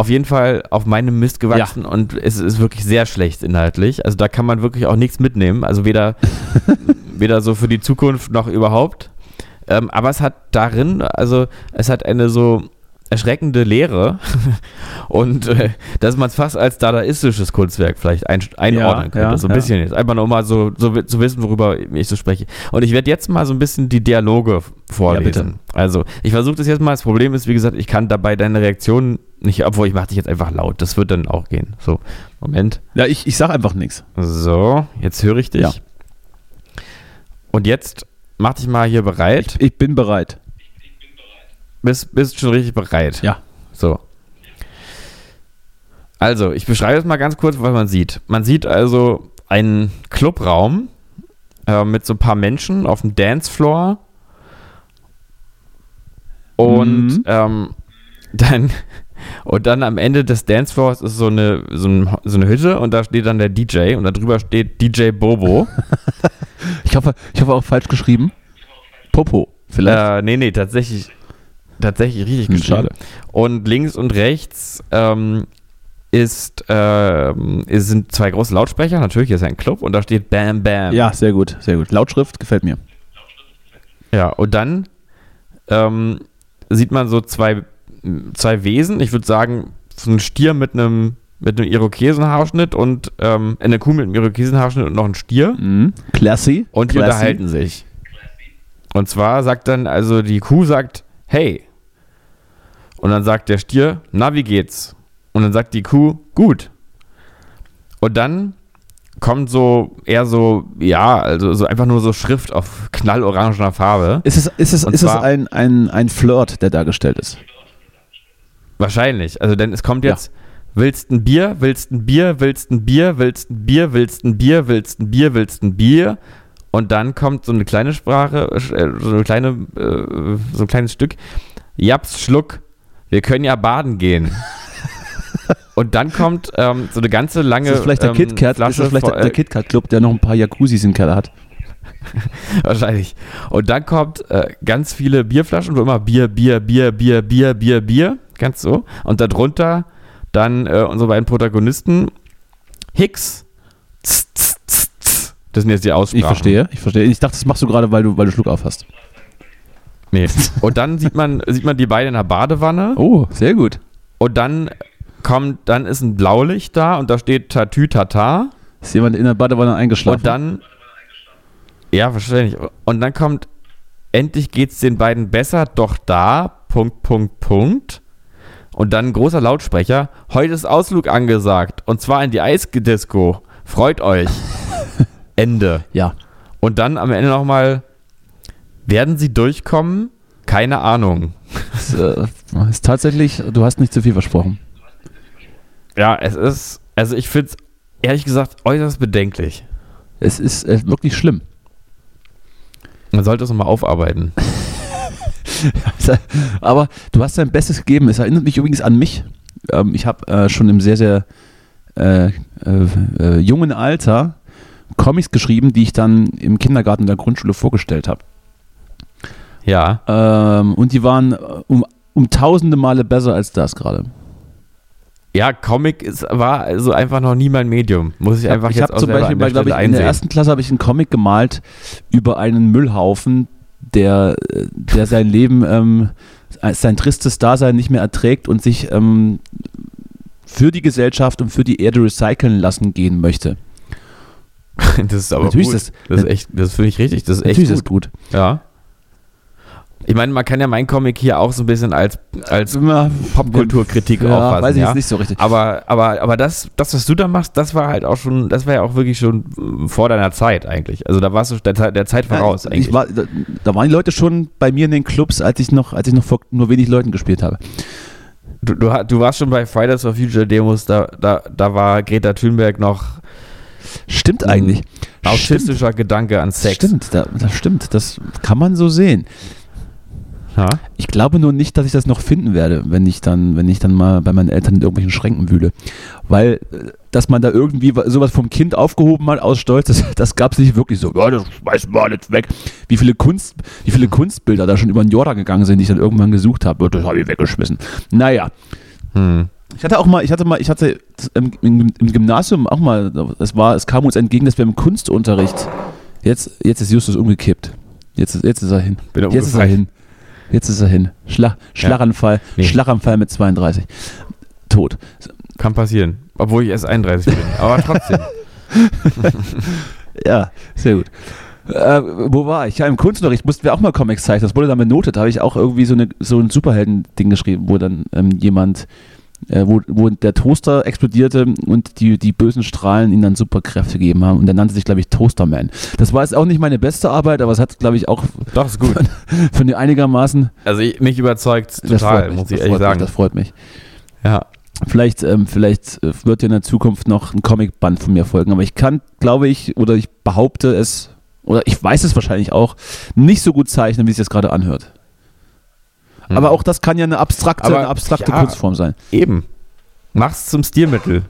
auf jeden Fall auf meinem Mist gewachsen und es ist wirklich sehr schlecht inhaltlich. Also da kann man wirklich auch nichts mitnehmen. Also weder, [laughs] weder so für die Zukunft noch überhaupt. Ähm, aber es hat darin, also es hat eine so erschreckende Lehre [laughs] und äh, dass man es fast als dadaistisches Kunstwerk vielleicht ein, einordnen Ja, könnte. ja, so ein ja. bisschen jetzt. Einfach nur mal so, so zu wissen, worüber ich so spreche. Und ich werde jetzt mal so ein bisschen die Dialoge vorlesen. also ich versuche das jetzt mal. Das Problem ist, wie gesagt, ich kann dabei deine Reaktion nicht, obwohl ich mache dich jetzt einfach laut. Das wird dann auch gehen. So, Moment. Ja, ich, ich sag einfach nichts. So, jetzt höre ich dich. Ja. Und jetzt mach dich mal hier bereit. Ich bin bereit. Bist, bist schon richtig bereit. Ja. So. Also, ich beschreibe es mal ganz kurz, was man sieht. Man sieht also einen Clubraum äh, mit so ein paar Menschen auf dem Dancefloor. Und Mhm. ähm, dann und dann am Ende des Dancefloors ist so eine, so, ein, so eine Hütte und da steht dann der DJ und da drüber steht DJ Bobo. [laughs] Ich hoffe, ich hoffe auch falsch geschrieben. Popo, vielleicht. Äh, nee, nee, tatsächlich, tatsächlich richtig Hm, geschrieben. schade. Und links und rechts ähm, ist, es sind zwei große Lautsprecher. Natürlich ist ein Club und da steht Bam Bam. Ja, sehr gut, sehr gut. Lautschrift gefällt mir. Ja, und dann ähm, sieht man so zwei, zwei Wesen. Ich würde sagen, so ein Stier mit einem mit einem Irokesenhaarschnitt und ähm, eine Kuh mit einem Irokesenhaarschnitt und noch ein Stier. Mhm. Classy. Und die Classy. unterhalten sich. Und zwar sagt dann, also die Kuh sagt, hey. Und dann sagt der Stier, na, wie geht's? Und dann sagt die Kuh, gut. Und dann kommt so eher so, ja, also so einfach nur so Schrift auf knallorangener Farbe. Ist es, ist es, Und ist es ein, ein, ein Flirt, der dargestellt ist? Wahrscheinlich. Also, denn es kommt jetzt, willst ein Bier, willst ein Bier, willst ein Bier, willst ein Bier, willst ein Bier, willst ein Bier, willst ein Bier. Und dann kommt so eine kleine Sprache, äh, so eine kleine, äh, so ein kleines Stück. Japs, Schluck, wir können ja baden gehen. [laughs] Und dann kommt ähm, so eine ganze lange Ist das vielleicht der ähm, KitKat? Ist das vielleicht der, der KitKat Club, der noch ein paar Jacuzzis im Keller hat? [laughs] Wahrscheinlich. Und dann kommt äh, ganz viele Bierflaschen, wo immer Bier, Bier, Bier, Bier, Bier, Bier, Bier, ganz so. Und darunter dann äh, unsere beiden Protagonisten Hicks. Z, z, z, z. Das sind jetzt die Aussprachen. Ich verstehe, ich verstehe. Ich dachte, das machst du gerade, weil du, weil du Schluck auf hast. Nee. [laughs] Und dann sieht man, sieht man die beiden in der Badewanne. Oh, sehr gut. Und dann kommt, dann ist ein Blaulicht da und da steht Tatü Tata. Ist jemand in der Badewanne eingeschlafen? Und dann. Ja, wahrscheinlich. Und dann kommt, endlich geht's den beiden besser, doch da, Punkt, Punkt, Punkt. Und dann ein großer Lautsprecher, heute ist Ausflug angesagt. Und zwar in die Eisdisco. Freut euch. [laughs] Ende. Ja. Und dann am Ende nochmal, werden sie durchkommen? Keine Ahnung. Es äh, ist tatsächlich, du hast nicht zu viel versprochen. Ja, es ist, also ich finde es ehrlich gesagt äußerst bedenklich. Es ist äh, wirklich schlimm. Man sollte es nochmal aufarbeiten. [laughs] Aber du hast dein Bestes gegeben. Es erinnert mich übrigens an mich. Ähm, ich habe äh, schon im sehr, sehr äh, äh, äh, jungen Alter Comics geschrieben, die ich dann im Kindergarten in der Grundschule vorgestellt habe. Ja. Ähm, und die waren äh, um, um tausende Male besser als das gerade. Ja, Comic ist, war also einfach noch nie mein Medium. Muss ich einfach ich jetzt habe auch zum Beispiel, an der bei, glaub ich, Stelle in der einsehen. ersten Klasse habe ich einen Comic gemalt über einen Müllhaufen, der, äh, der sein Leben, ähm, sein tristes Dasein nicht mehr erträgt und sich ähm, für die Gesellschaft und für die Erde recyceln lassen gehen möchte. [laughs] das ist aber Natürlich gut. ist das, das- ist echt, das finde ich richtig. Das ist echt Natürlich ist gut. das gut. Ja. Ich meine, man kann ja mein Comic hier auch so ein bisschen als, als Popkulturkritik ja, auffassen. weiß ich ja? jetzt nicht so richtig. Aber, aber, aber das, das, was du da machst, das war halt auch schon, das war ja auch wirklich schon vor deiner Zeit eigentlich. Also da warst du der, Zeit- der Zeit voraus Ja, eigentlich. ich war, da, da waren die Leute schon bei mir in den Clubs, als ich noch, als ich noch vor nur wenig Leuten gespielt habe. du, du, du warst schon bei Fridays for Future Demos, da, da, da war Greta Thunberg noch Stimmt eigentlich. Stimmt. autistischer Gedanke an Sex. Stimmt, da, das stimmt. Das kann man so sehen. Ja? Ich glaube nur nicht, dass ich das noch finden werde, wenn ich dann, wenn ich dann mal bei meinen Eltern in irgendwelchen Schränken wühle. Weil, äh, dass man da irgendwie wa- sowas vom Kind aufgehoben hat aus Stolz, das, das gab es nicht wirklich so. Ja, das schmeißen wir alles weg. Wie viele, Kunst, wie viele Kunstbilder da schon über den Jordan gegangen sind, die ich dann irgendwann gesucht habe. Das habe ich weggeschmissen. Naja. Hm. Ich hatte auch mal, ich hatte mal, ich hatte im, im, im Gymnasium auch mal, es war, es kam uns entgegen, dass wir im Kunstunterricht, jetzt, jetzt ist Justus umgekippt. Jetzt, ist- jetzt ist er hin. Bin Jetzt ist er hin. Jetzt ist er hin. Schla Schlaganfall. Nee. Schlaganfall mit 32. Tot. Kann passieren. Obwohl ich erst 31 bin. Aber trotzdem. [laughs] Ja, sehr gut. Äh, wo war ich? Ja, im Kunstunterricht mussten wir auch mal Comics zeichnen. Das wurde dann benotet. Da habe ich auch irgendwie so, eine, so ein Superhelden-Ding geschrieben, wo dann ähm, jemand, äh, wo, wo der Toaster explodierte und die, die bösen Strahlen ihm dann Superkräfte gegeben haben. Und der nannte sich, glaube ich, Toasterman. Das war jetzt auch nicht meine beste Arbeit, aber es hat, glaube ich, auch Doch, ist gut. [laughs] von dir einigermaßen. Also ich, mich überzeugt Das freut total, mich, muss ich das ehrlich freut sagen. Mich, das freut mich. ja. Vielleicht, ähm, vielleicht äh, wird ja in der Zukunft noch ein Comicband von mir folgen, aber ich kann, glaube ich, oder ich behaupte es, oder ich weiß es wahrscheinlich auch, nicht so gut zeichnen, wie es jetzt gerade anhört. Hm. Aber auch das kann ja eine abstrakte, Aber, eine abstrakte ja. Kunstform sein. Eben. Mach's zum Stilmittel.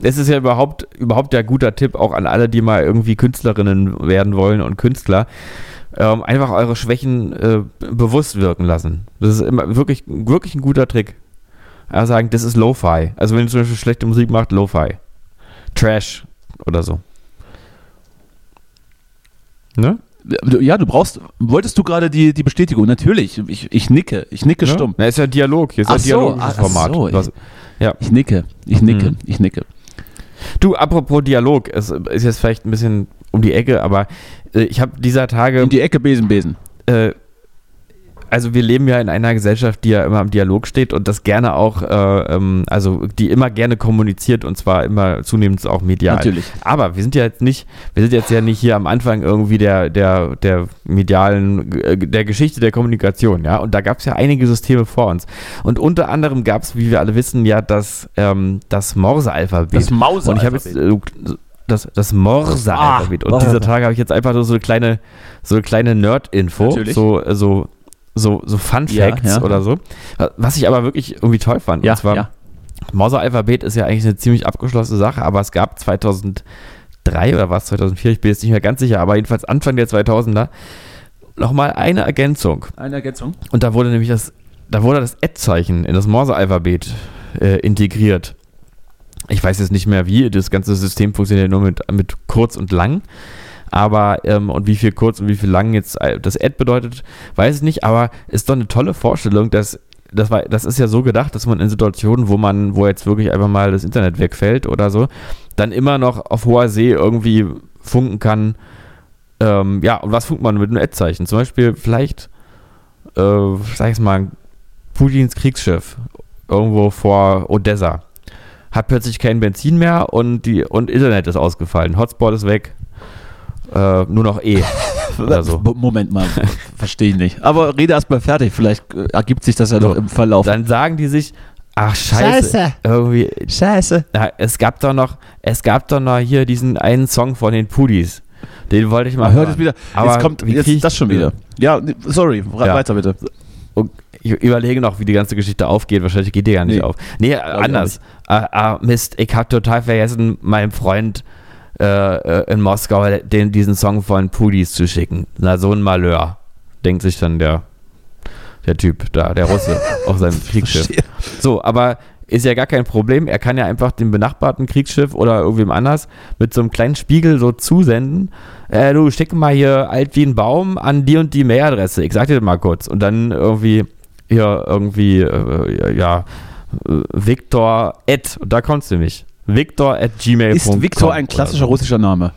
Es ist ja überhaupt, überhaupt der guter Tipp auch an alle, die mal irgendwie Künstlerinnen werden wollen und Künstler. Ähm, einfach eure Schwächen äh, bewusst wirken lassen. Das ist immer wirklich, wirklich ein guter Trick. Also sagen, das ist Lo-Fi. Also wenn ihr zum Beispiel schlechte Musik macht, Lo-Fi. Trash oder so. Ne? Ja, du brauchst, wolltest du gerade die, die Bestätigung? Natürlich, ich, ich nicke, ich nicke Ne? stumm. Na, ist ja Dialog. Hier ist Ach ja so, ach Format. so, Was- ja. Ich nicke, ich nicke, Mhm. ich nicke. Du, apropos Dialog, es ist jetzt vielleicht ein bisschen um die Ecke, aber äh, ich habe dieser Tage In die Ecke Besen, Besen. äh, also wir leben ja in einer Gesellschaft, die ja immer im Dialog steht und das gerne auch, äh, ähm, also die immer gerne kommuniziert und zwar immer zunehmend auch medial. Natürlich. Aber wir sind ja jetzt nicht, wir sind jetzt ja nicht hier am Anfang irgendwie der, der, der medialen, äh, der Geschichte der Kommunikation, ja. Und da gab es ja einige Systeme vor uns. Und unter anderem gab es, wie wir alle wissen, ja das, ähm, das Morse-Alphabet. Das Mause. Und ich habe jetzt äh, das, das Morse-Alphabet. Ah, und dieser Tage habe ich jetzt einfach so eine kleine, so eine kleine Nerd-Info, so, äh, so, so, so Fun Ja, Facts ja. oder so. Was ich aber wirklich irgendwie toll fand. Ja, und zwar, ja. Morse-Alphabet ist ja eigentlich eine ziemlich abgeschlossene Sache, aber es gab 2003 oder was, 2004, ich bin jetzt nicht mehr ganz sicher, aber jedenfalls Anfang der 2000er nochmal eine Ergänzung. Eine Ergänzung. Und da wurde nämlich das, da wurde das Ad-Zeichen in das Morse-Alphabet äh, integriert. Ich weiß jetzt nicht mehr wie, das ganze System funktioniert nur mit, mit kurz und lang. Aber, ähm, und wie viel kurz und wie viel lang jetzt äh, das Ad bedeutet, weiß ich nicht, aber ist doch eine tolle Vorstellung, dass das, war, das ist ja so gedacht, dass man in Situationen, wo man, wo jetzt wirklich einfach mal das Internet wegfällt oder so, dann immer noch auf hoher See irgendwie funken kann. Ähm, ja, und was funkt man mit einem Ad-Zeichen? Zum Beispiel vielleicht, äh, sag ich mal, Putins Kriegsschiff irgendwo vor Odessa hat plötzlich kein Benzin mehr und, die, und Internet ist ausgefallen. Hotspot ist weg. Äh, nur noch E. [laughs] Oder so. Mo- Moment mal, verstehe ich nicht. Aber rede erst mal fertig, vielleicht äh, ergibt sich das ja So, noch im Verlauf. Dann sagen die sich, ach scheiße, Scheiße. irgendwie, Scheiße. ja, es gab doch noch, es gab doch noch hier diesen einen Song von den Pudis. Den wollte ich mal Man hört es wieder. Aber jetzt kommt wie krieg ich- jetzt das schon wieder. Ja, sorry, Ja. weiter bitte. Und ich überlege noch, wie die ganze Geschichte aufgeht. Wahrscheinlich geht die gar nicht Nee. auf. Nee, auch anders. Ah, ah, Mist, ich habe total vergessen, meinem Freund äh, äh, in Moskau den, diesen Song von Pudis zu schicken. Na, so ein Malheur. Denkt sich dann der, der Typ da, der Russe auf seinem [laughs] Kriegsschiff. So, aber ist ja gar kein Problem. Er kann ja einfach dem benachbarten Kriegsschiff oder irgendwem anders mit so einem kleinen Spiegel so zusenden. Äh, du schick mal hier alt wie ein Baum an die und die Mailadresse. Ich sag dir das mal kurz. Und dann irgendwie hier irgendwie, äh, ja, äh, Victor at, und da kommst du nämlich. Victor at gmail.com. Ist Viktor ein klassischer so. russischer Name?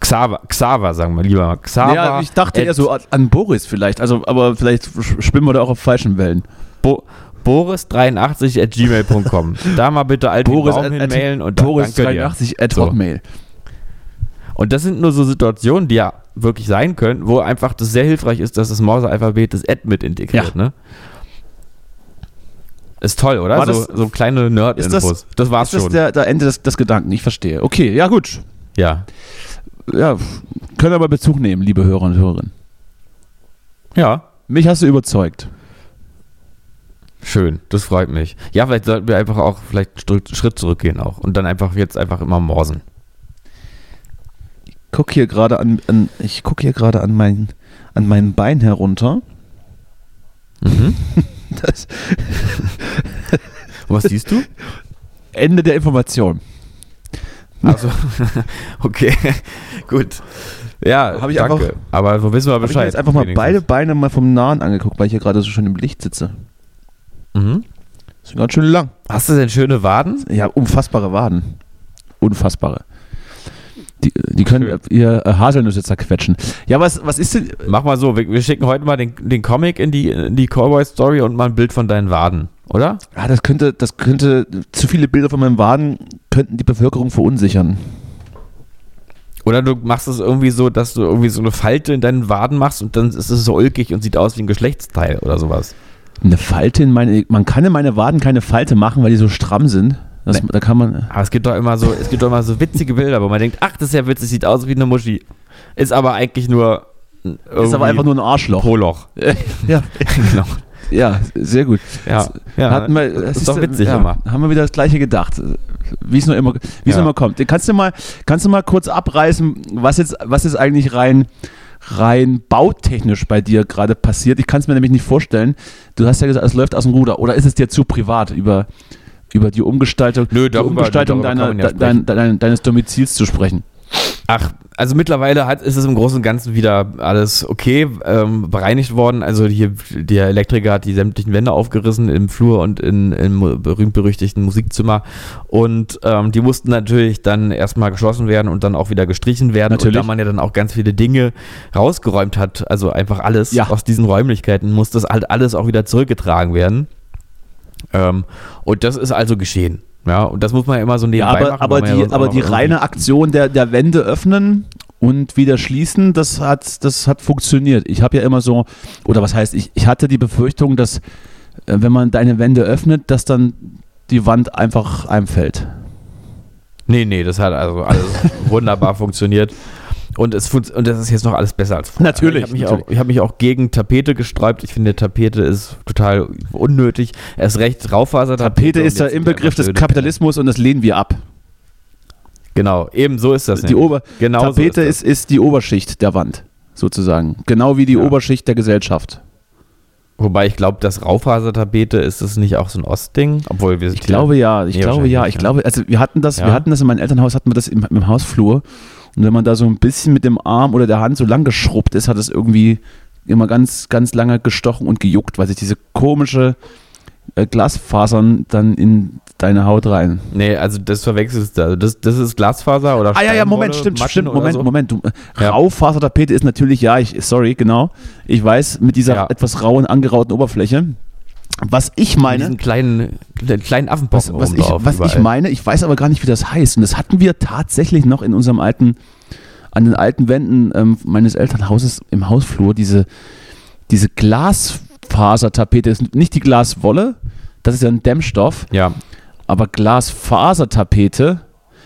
Xaver, Xaver, sagen wir lieber mal. Xaver. Ja, ich dachte eher so an- Boris vielleicht, also aber vielleicht sch- schwimmen wir da auch auf falschen Wellen. Bo Boris83 at gmail.com. Da mal bitte alt wie ein Boris Baum hinmailen und dann Boris danke dir. 83 at. Hotmail. Und das sind nur so Situationen, die ja wirklich sein können, wo einfach das sehr hilfreich ist, dass das Morse-Alphabet das Ad mit integriert, Ja. ne? Ist toll, oder? War so, das- so kleine Ist Nerd-Infos. das, Das, war's ist das schon. der, der Ende des, des Gedanken? Ich verstehe. Okay, ja gut. ja. Ja, können aber Bezug nehmen, liebe Hörer und Hörerinnen. Ja. Mich hast du überzeugt. Schön, das freut mich. Ja, vielleicht sollten wir einfach auch vielleicht einen Schritt zurückgehen auch und dann einfach jetzt einfach immer morsen. Guck hier gerade an, an ich gucke hier gerade an mein an mein Bein herunter. Mhm. [laughs] Das Und was siehst du? Ende der Information. Also, [laughs] okay, gut. Ja, Hab ich danke. einfach- Aber so wissen wir Habe ich Bescheid. jetzt einfach mal beide Beine mal vom Nahen angeguckt, weil ich hier gerade so schön im Licht sitze. Mhm. Das ist ganz schön lang. Hast du denn schöne Waden? Ja, unfassbare Waden. Unfassbare. Die, die können Schön. ihr äh, Haselnüsse zerquetschen. Ja, was, was ist denn. Mach mal so, wir, wir schicken heute mal den, den Comic in die, in die Cowboy-Story und mal ein Bild von deinen Waden, oder? Ah, das könnte, das könnte, zu viele Bilder von meinen Waden könnten die Bevölkerung verunsichern. Oder du machst es irgendwie so, dass du irgendwie so eine Falte in deinen Waden machst und dann ist es so ulkig und sieht aus wie ein Geschlechtsteil oder sowas. Eine Falte in meine. Man kann in meine Waden keine Falte machen, weil die so stramm sind. Das, Nee. Da kann man. Aber es gibt doch immer so, es gibt doch immer so witzige Bilder, wo man denkt, ach, das ist ja witzig, sieht aus wie eine Muschi. Ist aber eigentlich nur Ist aber einfach nur ein Arschloch. Poloch. [laughs] ja, genau. [laughs] ja, sehr gut. Ja, ja. Hatten wir, das ist doch witzig ja, immer. Haben wir wieder das gleiche gedacht. Wie es nur immer, wie es Ja. immer kommt. Kannst du mal, kannst du mal kurz abreißen, was jetzt, was jetzt eigentlich rein, rein bautechnisch bei dir gerade passiert? Ich kann es mir nämlich nicht vorstellen. Du hast ja gesagt, es läuft aus dem Ruder. Oder ist es dir zu privat über, über die Umgestaltung, Nö, die darüber- Umgestaltung darüber deiner, ja de, dein, dein, deines Domizils zu sprechen? Ach, also mittlerweile hat, ist es im Großen und Ganzen wieder alles okay, ähm, bereinigt worden. Also hier, der Elektriker hat die sämtlichen Wände aufgerissen im Flur und in, im berühmt-berüchtigten Musikzimmer. Und ähm, die mussten natürlich dann erstmal geschlossen werden und dann auch wieder gestrichen werden. Natürlich. Und da man ja dann auch ganz viele Dinge rausgeräumt hat, also einfach alles Ja. aus diesen Räumlichkeiten, muss das halt alles auch wieder zurückgetragen werden. Ähm, und das ist also geschehen. Ja, und das muss man ja immer so Ja, nebenbei aber, machen. aber ja die, auch aber die reine Aktion der, der Wände öffnen und wieder schließen, das hat, das hat funktioniert. Ich habe ja immer so, oder was heißt, ich, ich hatte die Befürchtung, dass äh, wenn man deine Wände öffnet, dass dann die Wand einfach einfällt. Nee, nee, das hat also alles wunderbar [laughs] funktioniert. Und es und das ist jetzt noch alles besser als vorher. Natürlich, Ich habe mich, natürlich. auch- ich hab mich auch gegen Tapete gesträubt. Ich finde, Tapete ist total unnötig. Erst recht Raufasertapete. Tapete ist der Inbegriff des Kapitalismus und das lehnen wir ab. Genau, eben so ist das. Die nämlich. Ober genau so Tapete ist, ist, ist die Oberschicht der Wand, sozusagen. Genau wie die Ja. Oberschicht der Gesellschaft. Wobei ich glaube, das Raufasertapete ist das nicht auch so ein Ostding? Obwohl wir Ich glaube ja, ich glaube ja, ich glaube, also wir hatten das, Ja. wir hatten das in meinem Elternhaus, hatten wir das im, im Hausflur und wenn man da so ein bisschen mit dem Arm oder der Hand so lang geschrubbt ist, hat es irgendwie immer ganz, ganz lange gestochen und gejuckt, weil sich diese komische äh, Glasfasern dann in deine Haut rein. Nee, also das verwechselst du. Also das, das ist Glasfaser oder Ah ja, ja, Moment, stimmt, Matten stimmt, Moment, so? Moment. Du, äh, Ja. Raufasertapete ist natürlich, ja, ich, sorry, genau. Ich weiß, mit dieser Ja. etwas rauen, angerauten Oberfläche. Was ich meine, diesen kleinen, kleinen was, Affenpocken was, oben ich, was ich meine, ich weiß aber gar nicht, wie das heißt. Und das hatten wir tatsächlich noch in unserem alten, an den alten Wänden ähm, meines Elternhauses im Hausflur, diese, diese Glasfasertapete. Das ist nicht die Glaswolle, das ist ja ein Dämmstoff, Ja, aber Glasfasertapete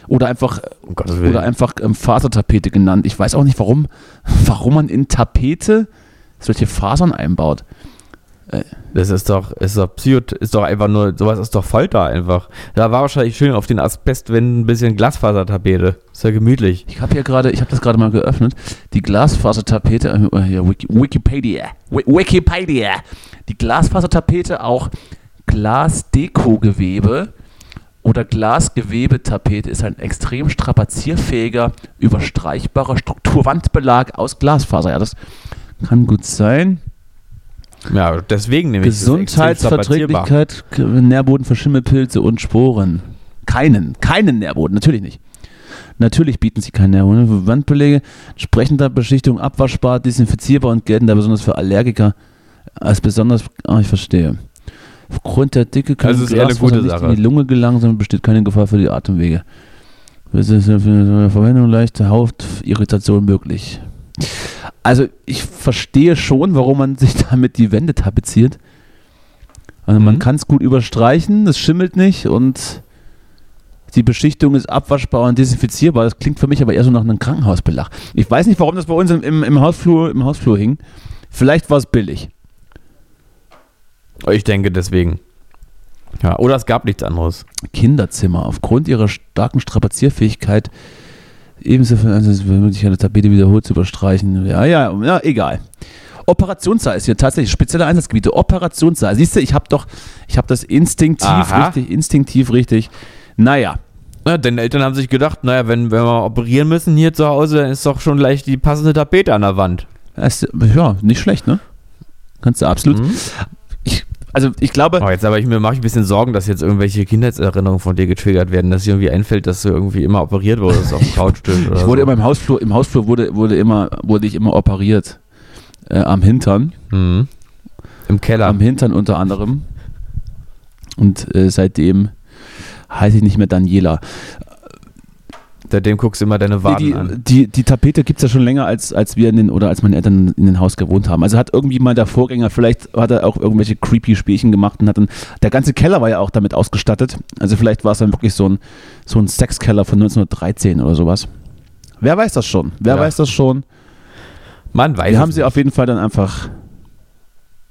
oder einfach um oder einfach ähm, Fasertapete genannt. Ich weiß auch nicht, warum, [laughs] warum man in Tapete solche Fasern einbaut. Das ist doch, ist doch Psycho, ist doch einfach nur, sowas ist doch Folter einfach. Da war wahrscheinlich schön auf den Asbestwänden ein bisschen Glasfasertapete. Ist ja gemütlich. Ich habe hier gerade, ich habe das gerade mal geöffnet, die Glasfasertapete, äh, Wiki, Wikipedia, Wi- Wikipedia, die Glasfasertapete auch Glasdekogewebe oder Glasgewebetapete ist ein extrem strapazierfähiger, überstreichbarer Strukturwandbelag aus Glasfaser. Ja, das kann gut sein. Ja, deswegen nämlich. Gesundheitsverträglichkeit, Nährboden für Schimmelpilze und Sporen. Keinen, keinen Nährboden, natürlich nicht. Natürlich bieten sie keinen Nährboden. Wandbelege entsprechender Beschichtung abwaschbar, desinfizierbar und gelten da besonders für Allergiker als besonders. Ah, ich verstehe. Aufgrund der Dicke können Also gute nicht in die Lunge gelangen, sondern besteht keine Gefahr für die Atemwege. Verwendung leichte Hautirritation möglich. Also ich verstehe schon, warum man sich [laughs] damit die Wände tapeziert. Also man Mhm. kann es gut überstreichen, es schimmelt nicht und die Beschichtung ist abwaschbar und desinfizierbar. Das klingt für mich aber eher so nach einem Krankenhausbelag. Ich weiß nicht, warum das bei uns im, im, im, Hausflur, im Hausflur hing. Vielleicht war es billig. Ich denke deswegen. Ja, oder es gab nichts anderes. Kinderzimmer. Aufgrund ihrer starken Strapazierfähigkeit ebenso für eine Möglichkeit, eine Tapete wiederholt zu überstreichen. Ja, ja, ja, egal. Operationssaal ist hier tatsächlich spezielle Einsatzgebiete. Operationssaal. Siehst du, ich habe doch, ich habe das instinktiv Aha. richtig, instinktiv richtig. Naja, Na, deine Eltern haben sich gedacht, naja, wenn, wenn wir operieren müssen hier zu Hause, dann ist doch schon gleich die passende Tapete an der Wand. das ja, nicht schlecht, ne? Kannst du absolut. Mhm. Also ich glaube, Oh, jetzt aber ich mir mache ich ein bisschen Sorgen, dass jetzt irgendwelche Kindheitserinnerungen von dir getriggert werden, dass dir irgendwie einfällt, dass du irgendwie immer operiert wurdest auf dem Couchtisch [laughs] ich wurde so. immer im Hausflur, im Hausflur wurde, wurde immer, wurde ich immer operiert. Äh, am Hintern. Mhm. Im Keller. Am Hintern unter anderem. Und äh, seitdem heiße ich nicht mehr Daniela. Seitdem guckst du immer deine Nee, Waden die, an. die, die Tapete gibt es ja schon länger, als, als wir in den, oder als meine Eltern in den Haus gewohnt haben. Also hat irgendwie mal der Vorgänger, vielleicht hat er auch irgendwelche creepy Spielchen gemacht und hat dann, der ganze Keller war ja auch damit ausgestattet. Also vielleicht war es dann wirklich so ein, so ein Sexkeller von 1913 oder sowas. Wer weiß das schon? Wer Ja. weiß das schon? Man weiß Wir haben sie auf jeden Fall dann einfach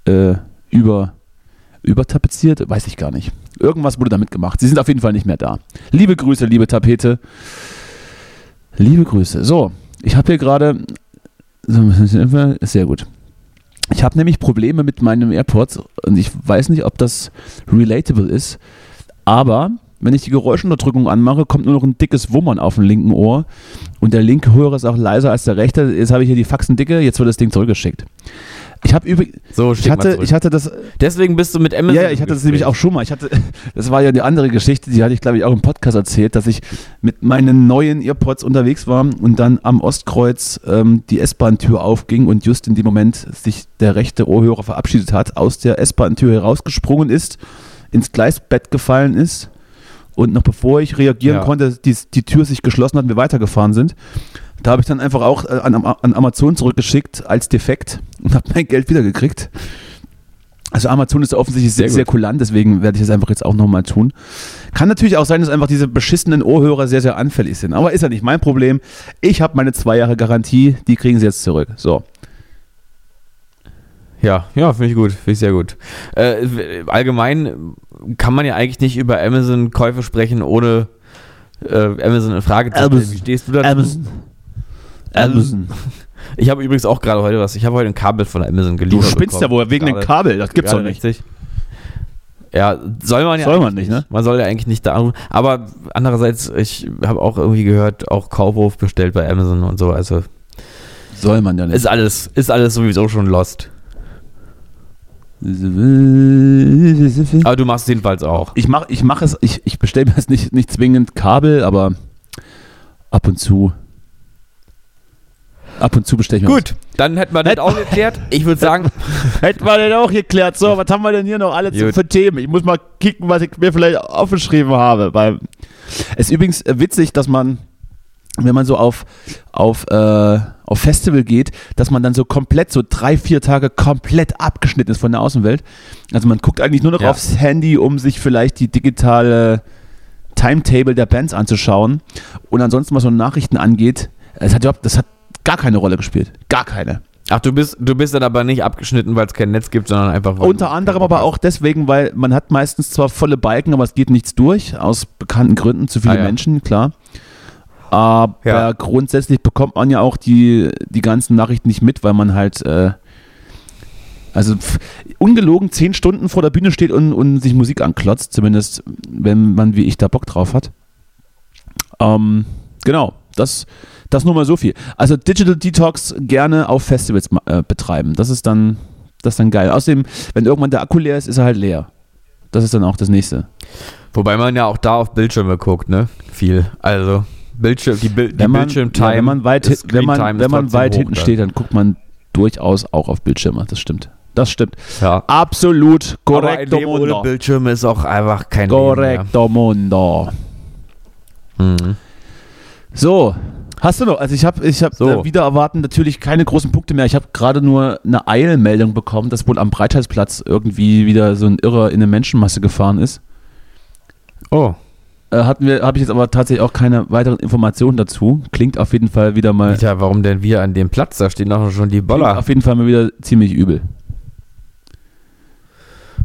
äh, über, übertapeziert, weiß ich gar nicht. Irgendwas wurde damit gemacht. Sie sind auf jeden Fall nicht mehr da. Liebe Grüße, liebe Tapete. Liebe Grüße. So, ich habe hier gerade. Sehr gut. Ich habe nämlich Probleme mit meinem AirPods und ich weiß nicht, ob das relatable ist, aber wenn ich die Geräuschunterdrückung anmache, kommt nur noch ein dickes Wummern auf dem linken Ohr. Und der linke Hörer ist auch leiser als der rechte. Jetzt habe ich hier die Faxen dicke, jetzt wird das Ding zurückgeschickt. Ich habe übrigens. So, Ich hatte, ich hatte das. Deswegen bist du mit Amazon. Ja, ja, ich hatte das nämlich auch schon mal. Ich hatte, das war ja die andere Geschichte, die hatte ich, glaube ich, auch im Podcast erzählt, dass ich mit meinen neuen Earpods unterwegs war und dann am Ostkreuz ähm, die S-Bahn-Tür aufging und just in dem Moment sich der rechte Ohrhörer verabschiedet hat, aus der S-Bahn-Tür herausgesprungen ist, ins Gleisbett gefallen ist und noch bevor ich reagieren Ja. konnte, die, die Tür sich geschlossen hat und wir weitergefahren sind. Da habe ich dann einfach auch äh, an, an Amazon zurückgeschickt als defekt und habe mein Geld wiedergekriegt. Also Amazon ist offensichtlich sehr, Sehr kulant, deswegen werde ich es einfach jetzt auch nochmal tun. Kann natürlich auch sein, dass einfach diese beschissenen Ohrhörer sehr, sehr anfällig sind. Aber ist ja nicht mein Problem. Ich habe meine zwei Jahre Garantie, die kriegen sie jetzt zurück. So. Ja, ja, finde ich gut, finde ich sehr gut. Äh, allgemein kann man ja eigentlich nicht über Amazon Käufe sprechen, ohne äh, Amazon in Frage zu stellen. Wie stehst du dazu? Amazon. Amazon. [laughs] Ich habe übrigens auch gerade heute was. Ich habe heute ein Kabel von Amazon Du geliefert. spinnst ja bekommen. wohl wegen dem Kabel, das gibt's doch nicht. richtig. Ja, soll man ja Soll man nicht, ne? Man soll ja eigentlich nicht da anrufen. Aber andererseits, ich habe auch irgendwie gehört, auch Kaufhof bestellt bei Amazon und so. Also Soll man ja nicht. ist alles, ist alles sowieso schon lost. Aber du machst es jedenfalls auch. Ich mache ich mach es, ich, ich bestelle mir jetzt nicht, nicht zwingend Kabel, aber ab und zu. Ab und zu bestelle ich mir Gut, dann hätten wir das auch geklärt. Ich würde sagen, was. [laughs] Hätten wir denn auch geklärt. So, was haben wir denn hier noch alle zu, Gut. für Themen? Ich muss mal kicken, was ich mir vielleicht aufgeschrieben habe. Weil es ist übrigens äh, witzig, dass man, wenn man so auf, auf, äh, auf Festival geht, dass man dann so komplett, so drei, vier Tage komplett abgeschnitten ist von der Außenwelt. Also man guckt eigentlich nur noch Ja. aufs Handy, um sich vielleicht die digitale Timetable der Bands anzuschauen. Und ansonsten, was so Nachrichten angeht, es hat überhaupt, das hat gar keine Rolle gespielt. Gar keine. ach, du bist, du bist dann aber nicht abgeschnitten, weil es kein Netz gibt, sondern einfach. Unter anderem aber auch deswegen, weil man hat meistens zwar volle Balken, aber es geht nichts durch, aus bekannten Gründen, zu viele Ah, ja. Menschen, klar. Aber Ja. grundsätzlich bekommt man ja auch die, die ganzen Nachrichten nicht mit, weil man halt, äh, also ungelogen zehn Stunden vor der Bühne steht und, und sich Musik anklotzt, zumindest wenn man wie ich da Bock drauf hat. Ähm, genau, das, das nur mal so viel. Also Digital Detox gerne auf Festivals äh, betreiben. Das ist dann, das ist dann geil. Außerdem, wenn irgendwann der Akku leer ist, ist er halt leer. Das ist dann auch das nächste. Wobei man ja auch da auf Bildschirme guckt, ne? Viel. Also, Bildschirm, die, Bild, die Bildschirmtime. ja, wenn man weit, wenn man, wenn man weit hinten dann. steht, dann guckt man durchaus auch auf Bildschirme. Das stimmt. Das stimmt. Ja. Absolut Leben ohne Mundo. Bildschirme ist auch einfach kein Korrekto Mundo. Leben mehr. Mhm. So, hast du noch? Also ich habe ich hab, So. äh, wieder erwarten natürlich keine großen Punkte mehr. Ich habe gerade nur eine Eilmeldung bekommen, dass wohl am Breitheitsplatz irgendwie wieder so ein Irrer in eine Menschenmasse gefahren ist. Oh, Äh, hatten wir, habe ich jetzt aber tatsächlich auch keine weiteren Informationen dazu. Klingt auf jeden Fall wieder mal, Alter, warum denn wir an dem Platz? Da stehen doch schon die klingt Boller. auf jeden Fall mal wieder ziemlich übel.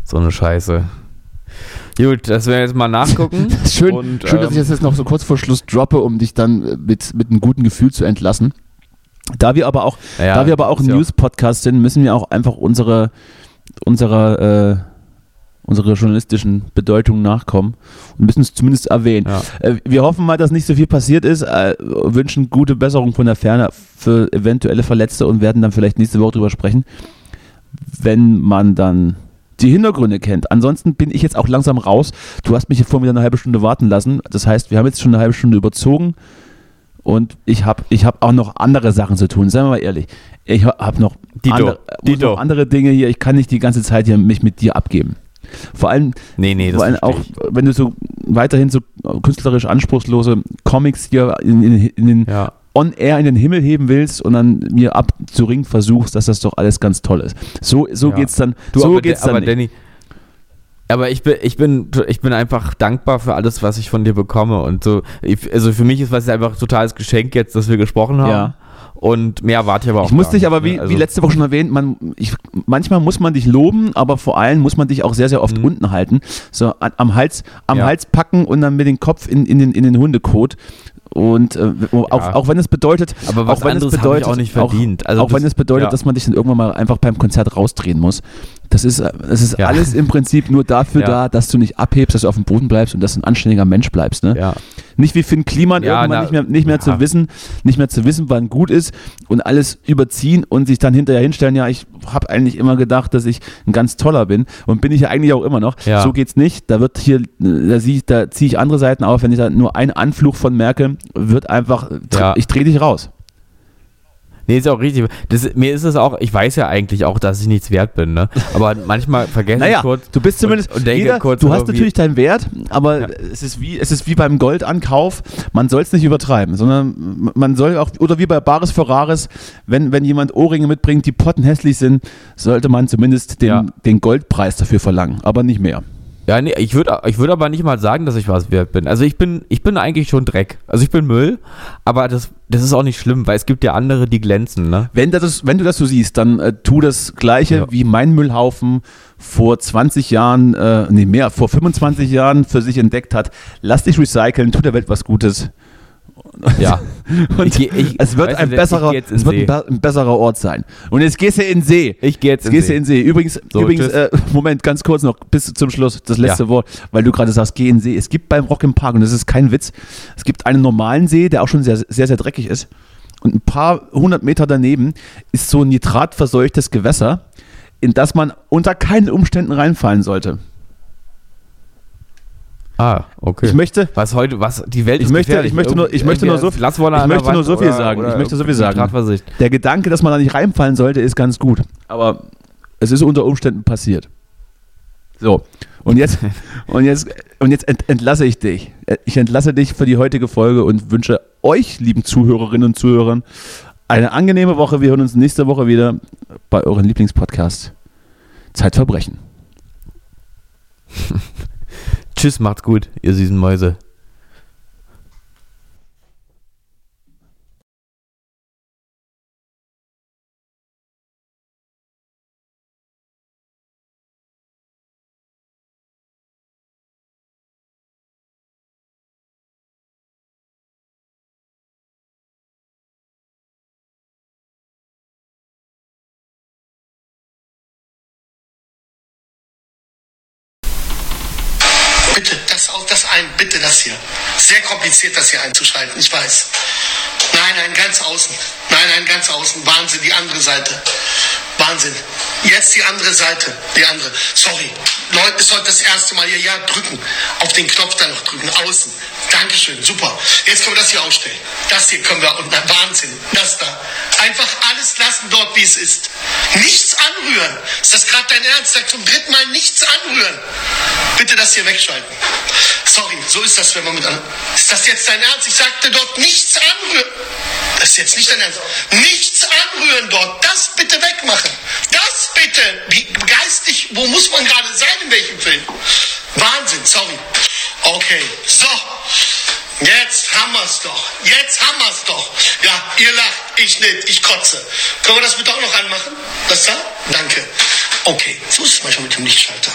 So eine Scheiße. Gut, das werden wir jetzt mal nachgucken. [laughs] Schön, Und, schön dass ich ähm, das jetzt noch so kurz vor Schluss droppe, um dich dann äh, mit, mit einem guten Gefühl zu entlassen. Da wir aber auch, Ja, da wir aber auch ein News-Podcast sind, müssen wir auch einfach unsere, unserer, äh, unsere journalistischen Bedeutung nachkommen und müssen es zumindest erwähnen. Ja. Äh, wir hoffen mal, dass nicht so viel passiert ist, äh, wünschen gute Besserung von der Ferne für eventuelle Verletzte und werden dann vielleicht nächste Woche drüber sprechen, wenn man dann die Hintergründe kennt. Ansonsten bin ich jetzt auch langsam raus. Du hast mich hier vorhin wieder eine halbe Stunde warten lassen. Das heißt, wir haben jetzt schon eine halbe Stunde überzogen und ich habe ich hab auch noch andere Sachen zu tun. Seien wir mal ehrlich. Ich habe noch, andere, noch andere Dinge hier. Ich kann nicht die ganze Zeit hier mich mit dir abgeben. Vor allem, Nee, nee, vor allem auch, wenn du so weiterhin so künstlerisch anspruchslose Comics hier in, in, in den ich. Ja. on-air in den Himmel heben willst und dann mir abzuringen versuchst, dass das doch alles ganz toll ist. So, so Ja. geht's dann. Du, so aber, geht's aber dann. Danny, aber ich bin, ich bin, ich bin einfach dankbar für alles, was ich von dir bekomme und so. Ich, also für mich ist was einfach ein totales Geschenk jetzt, dass wir gesprochen haben. Ja. Und mehr erwarte ich aber auch. Ich muss dich aber, wie, also, wie letzte Woche schon erwähnt, man, ich, manchmal muss man dich loben, aber vor allem muss man dich auch sehr, sehr oft Mhm. unten halten. So an, am, Hals, am Ja. Hals packen und dann mit dem Kopf in, in, den, in den Hundekot. Und äh, auch, Ja. auch wenn es bedeutet, Aber was auch wenn es anderes habe bedeutet, ich auch nicht verdient. Also auch wenn das- es bedeutet, ja. dass man dich dann irgendwann mal einfach beim Konzert rausdrehen muss, Das ist, das ist Ja. alles im Prinzip nur dafür Ja. da, dass du nicht abhebst, dass du auf dem Boden bleibst und dass du ein anständiger Mensch bleibst. Ne? Ja. Nicht wie Finn Kliman irgendwann na, nicht mehr, nicht mehr ja. zu wissen, nicht mehr zu wissen, wann gut ist und alles überziehen und sich dann hinterher hinstellen, ja, ich habe eigentlich immer gedacht, dass ich ein ganz toller bin und bin ich ja eigentlich auch immer noch. Ja. So geht's nicht. Da wird hier, da, da ziehe ich andere Seiten auf, wenn ich da nur einen Anflug von merke, wird einfach, ich drehe dich raus. Nee, ist auch richtig. Das, mir ist es auch, ich weiß ja eigentlich auch, dass ich nichts wert bin, ne? Aber [laughs] manchmal vergesse Naja, ich kurz. du bist zumindest, und, und denke jeder, kurz, du hast natürlich deinen Wert, aber Ja. es, ist wie, es ist wie beim Goldankauf, man soll es nicht übertreiben, sondern man soll auch, oder wie bei Bares Ferraris, wenn, wenn jemand Ohrringe mitbringt, die pottenhässlich sind, sollte man zumindest den, Ja. den Goldpreis dafür verlangen, aber nicht mehr. Ja, nee, ich würde ich würd aber nicht mal sagen, dass ich was wert bin. Also ich bin, ich bin eigentlich schon Dreck. Also ich bin Müll, aber das, das ist auch nicht schlimm, weil es gibt ja andere, die glänzen, ne? Wenn, das, wenn du das so siehst, dann äh, tu das Gleiche Ja. wie mein Müllhaufen vor 20 Jahren, äh, nee mehr, vor 25 Jahren für sich entdeckt hat. Lass dich recyceln, tu der Welt was Gutes. Ja. [laughs] Und Ich ich- es wird, ein du, besserer, in es wird ein, See. ein besserer Ort sein. Und jetzt gehst du in den See. Ich gehe jetzt, Jetzt gehst du in den See. Übrigens, So, übrigens äh, [laughs] Moment, ganz kurz noch, bis zum Schluss, das letzte Ja. Wort, weil du gerade sagst, geh in den See. Es gibt beim Rock im Park, und das ist kein Witz, es gibt einen normalen See, der auch schon sehr, sehr, sehr dreckig ist. Und ein paar hundert Meter daneben ist so ein nitratverseuchtes Gewässer, in das man unter keinen Umständen reinfallen sollte. Ah, okay. Ich möchte, was heute, was, die Welt Ich ist möchte- ich möchte nur- ich möchte nur so- Glaswolle ich möchte nur so viel sagen. Ich möchte so viel sagen. Der Gedanke, dass man da nicht reinfallen sollte, ist ganz gut. Aber es ist unter Umständen passiert. So, und jetzt, [laughs] und jetzt, und jetzt ent, entlasse ich dich. Ich entlasse dich für die heutige Folge und wünsche euch, lieben Zuhörerinnen und Zuhörern, eine angenehme Woche. Wir hören uns nächste Woche wieder bei euren Lieblingspodcast Zeitverbrechen. [laughs] Tschüss, macht's gut, ihr süßen Mäuse. Sehr kompliziert, das hier einzuschalten, ich weiß. Nein, nein, ganz außen. Nein, nein, ganz außen. Wahnsinn, die andere Seite. Wahnsinn. Jetzt die andere Seite. Die andere. Sorry. Leute, ist heute das erste Mal hier. Ja, drücken. Auf den Knopf da noch drücken. Außen. Dankeschön. Super. Jetzt können wir das hier ausstellen. Das hier können wir. Und Wahnsinn. Das da. Einfach alles lassen dort, wie es ist. Nichts anrühren. Ist das gerade dein Ernst? Sag zum dritten Mal nichts anrühren. Bitte das hier wegschalten. Sorry, so ist das, wenn man mit anderen. Ist das jetzt dein Ernst? Ich sagte dort nichts anrühren. Das ist jetzt nicht dein Ernst. Nichts anrühren dort. Das bitte wegmachen. Das bitte. Wie geistig, wo muss man gerade sein, in welchem Film? Wahnsinn, sorry. Okay, so. Jetzt haben wir's doch. Jetzt haben wir's doch. Ja, ihr lacht, ich nicht, ich kotze. Können wir das bitte auch noch anmachen? Das da? Danke. Okay, so ist es manchmal mit dem Lichtschalter.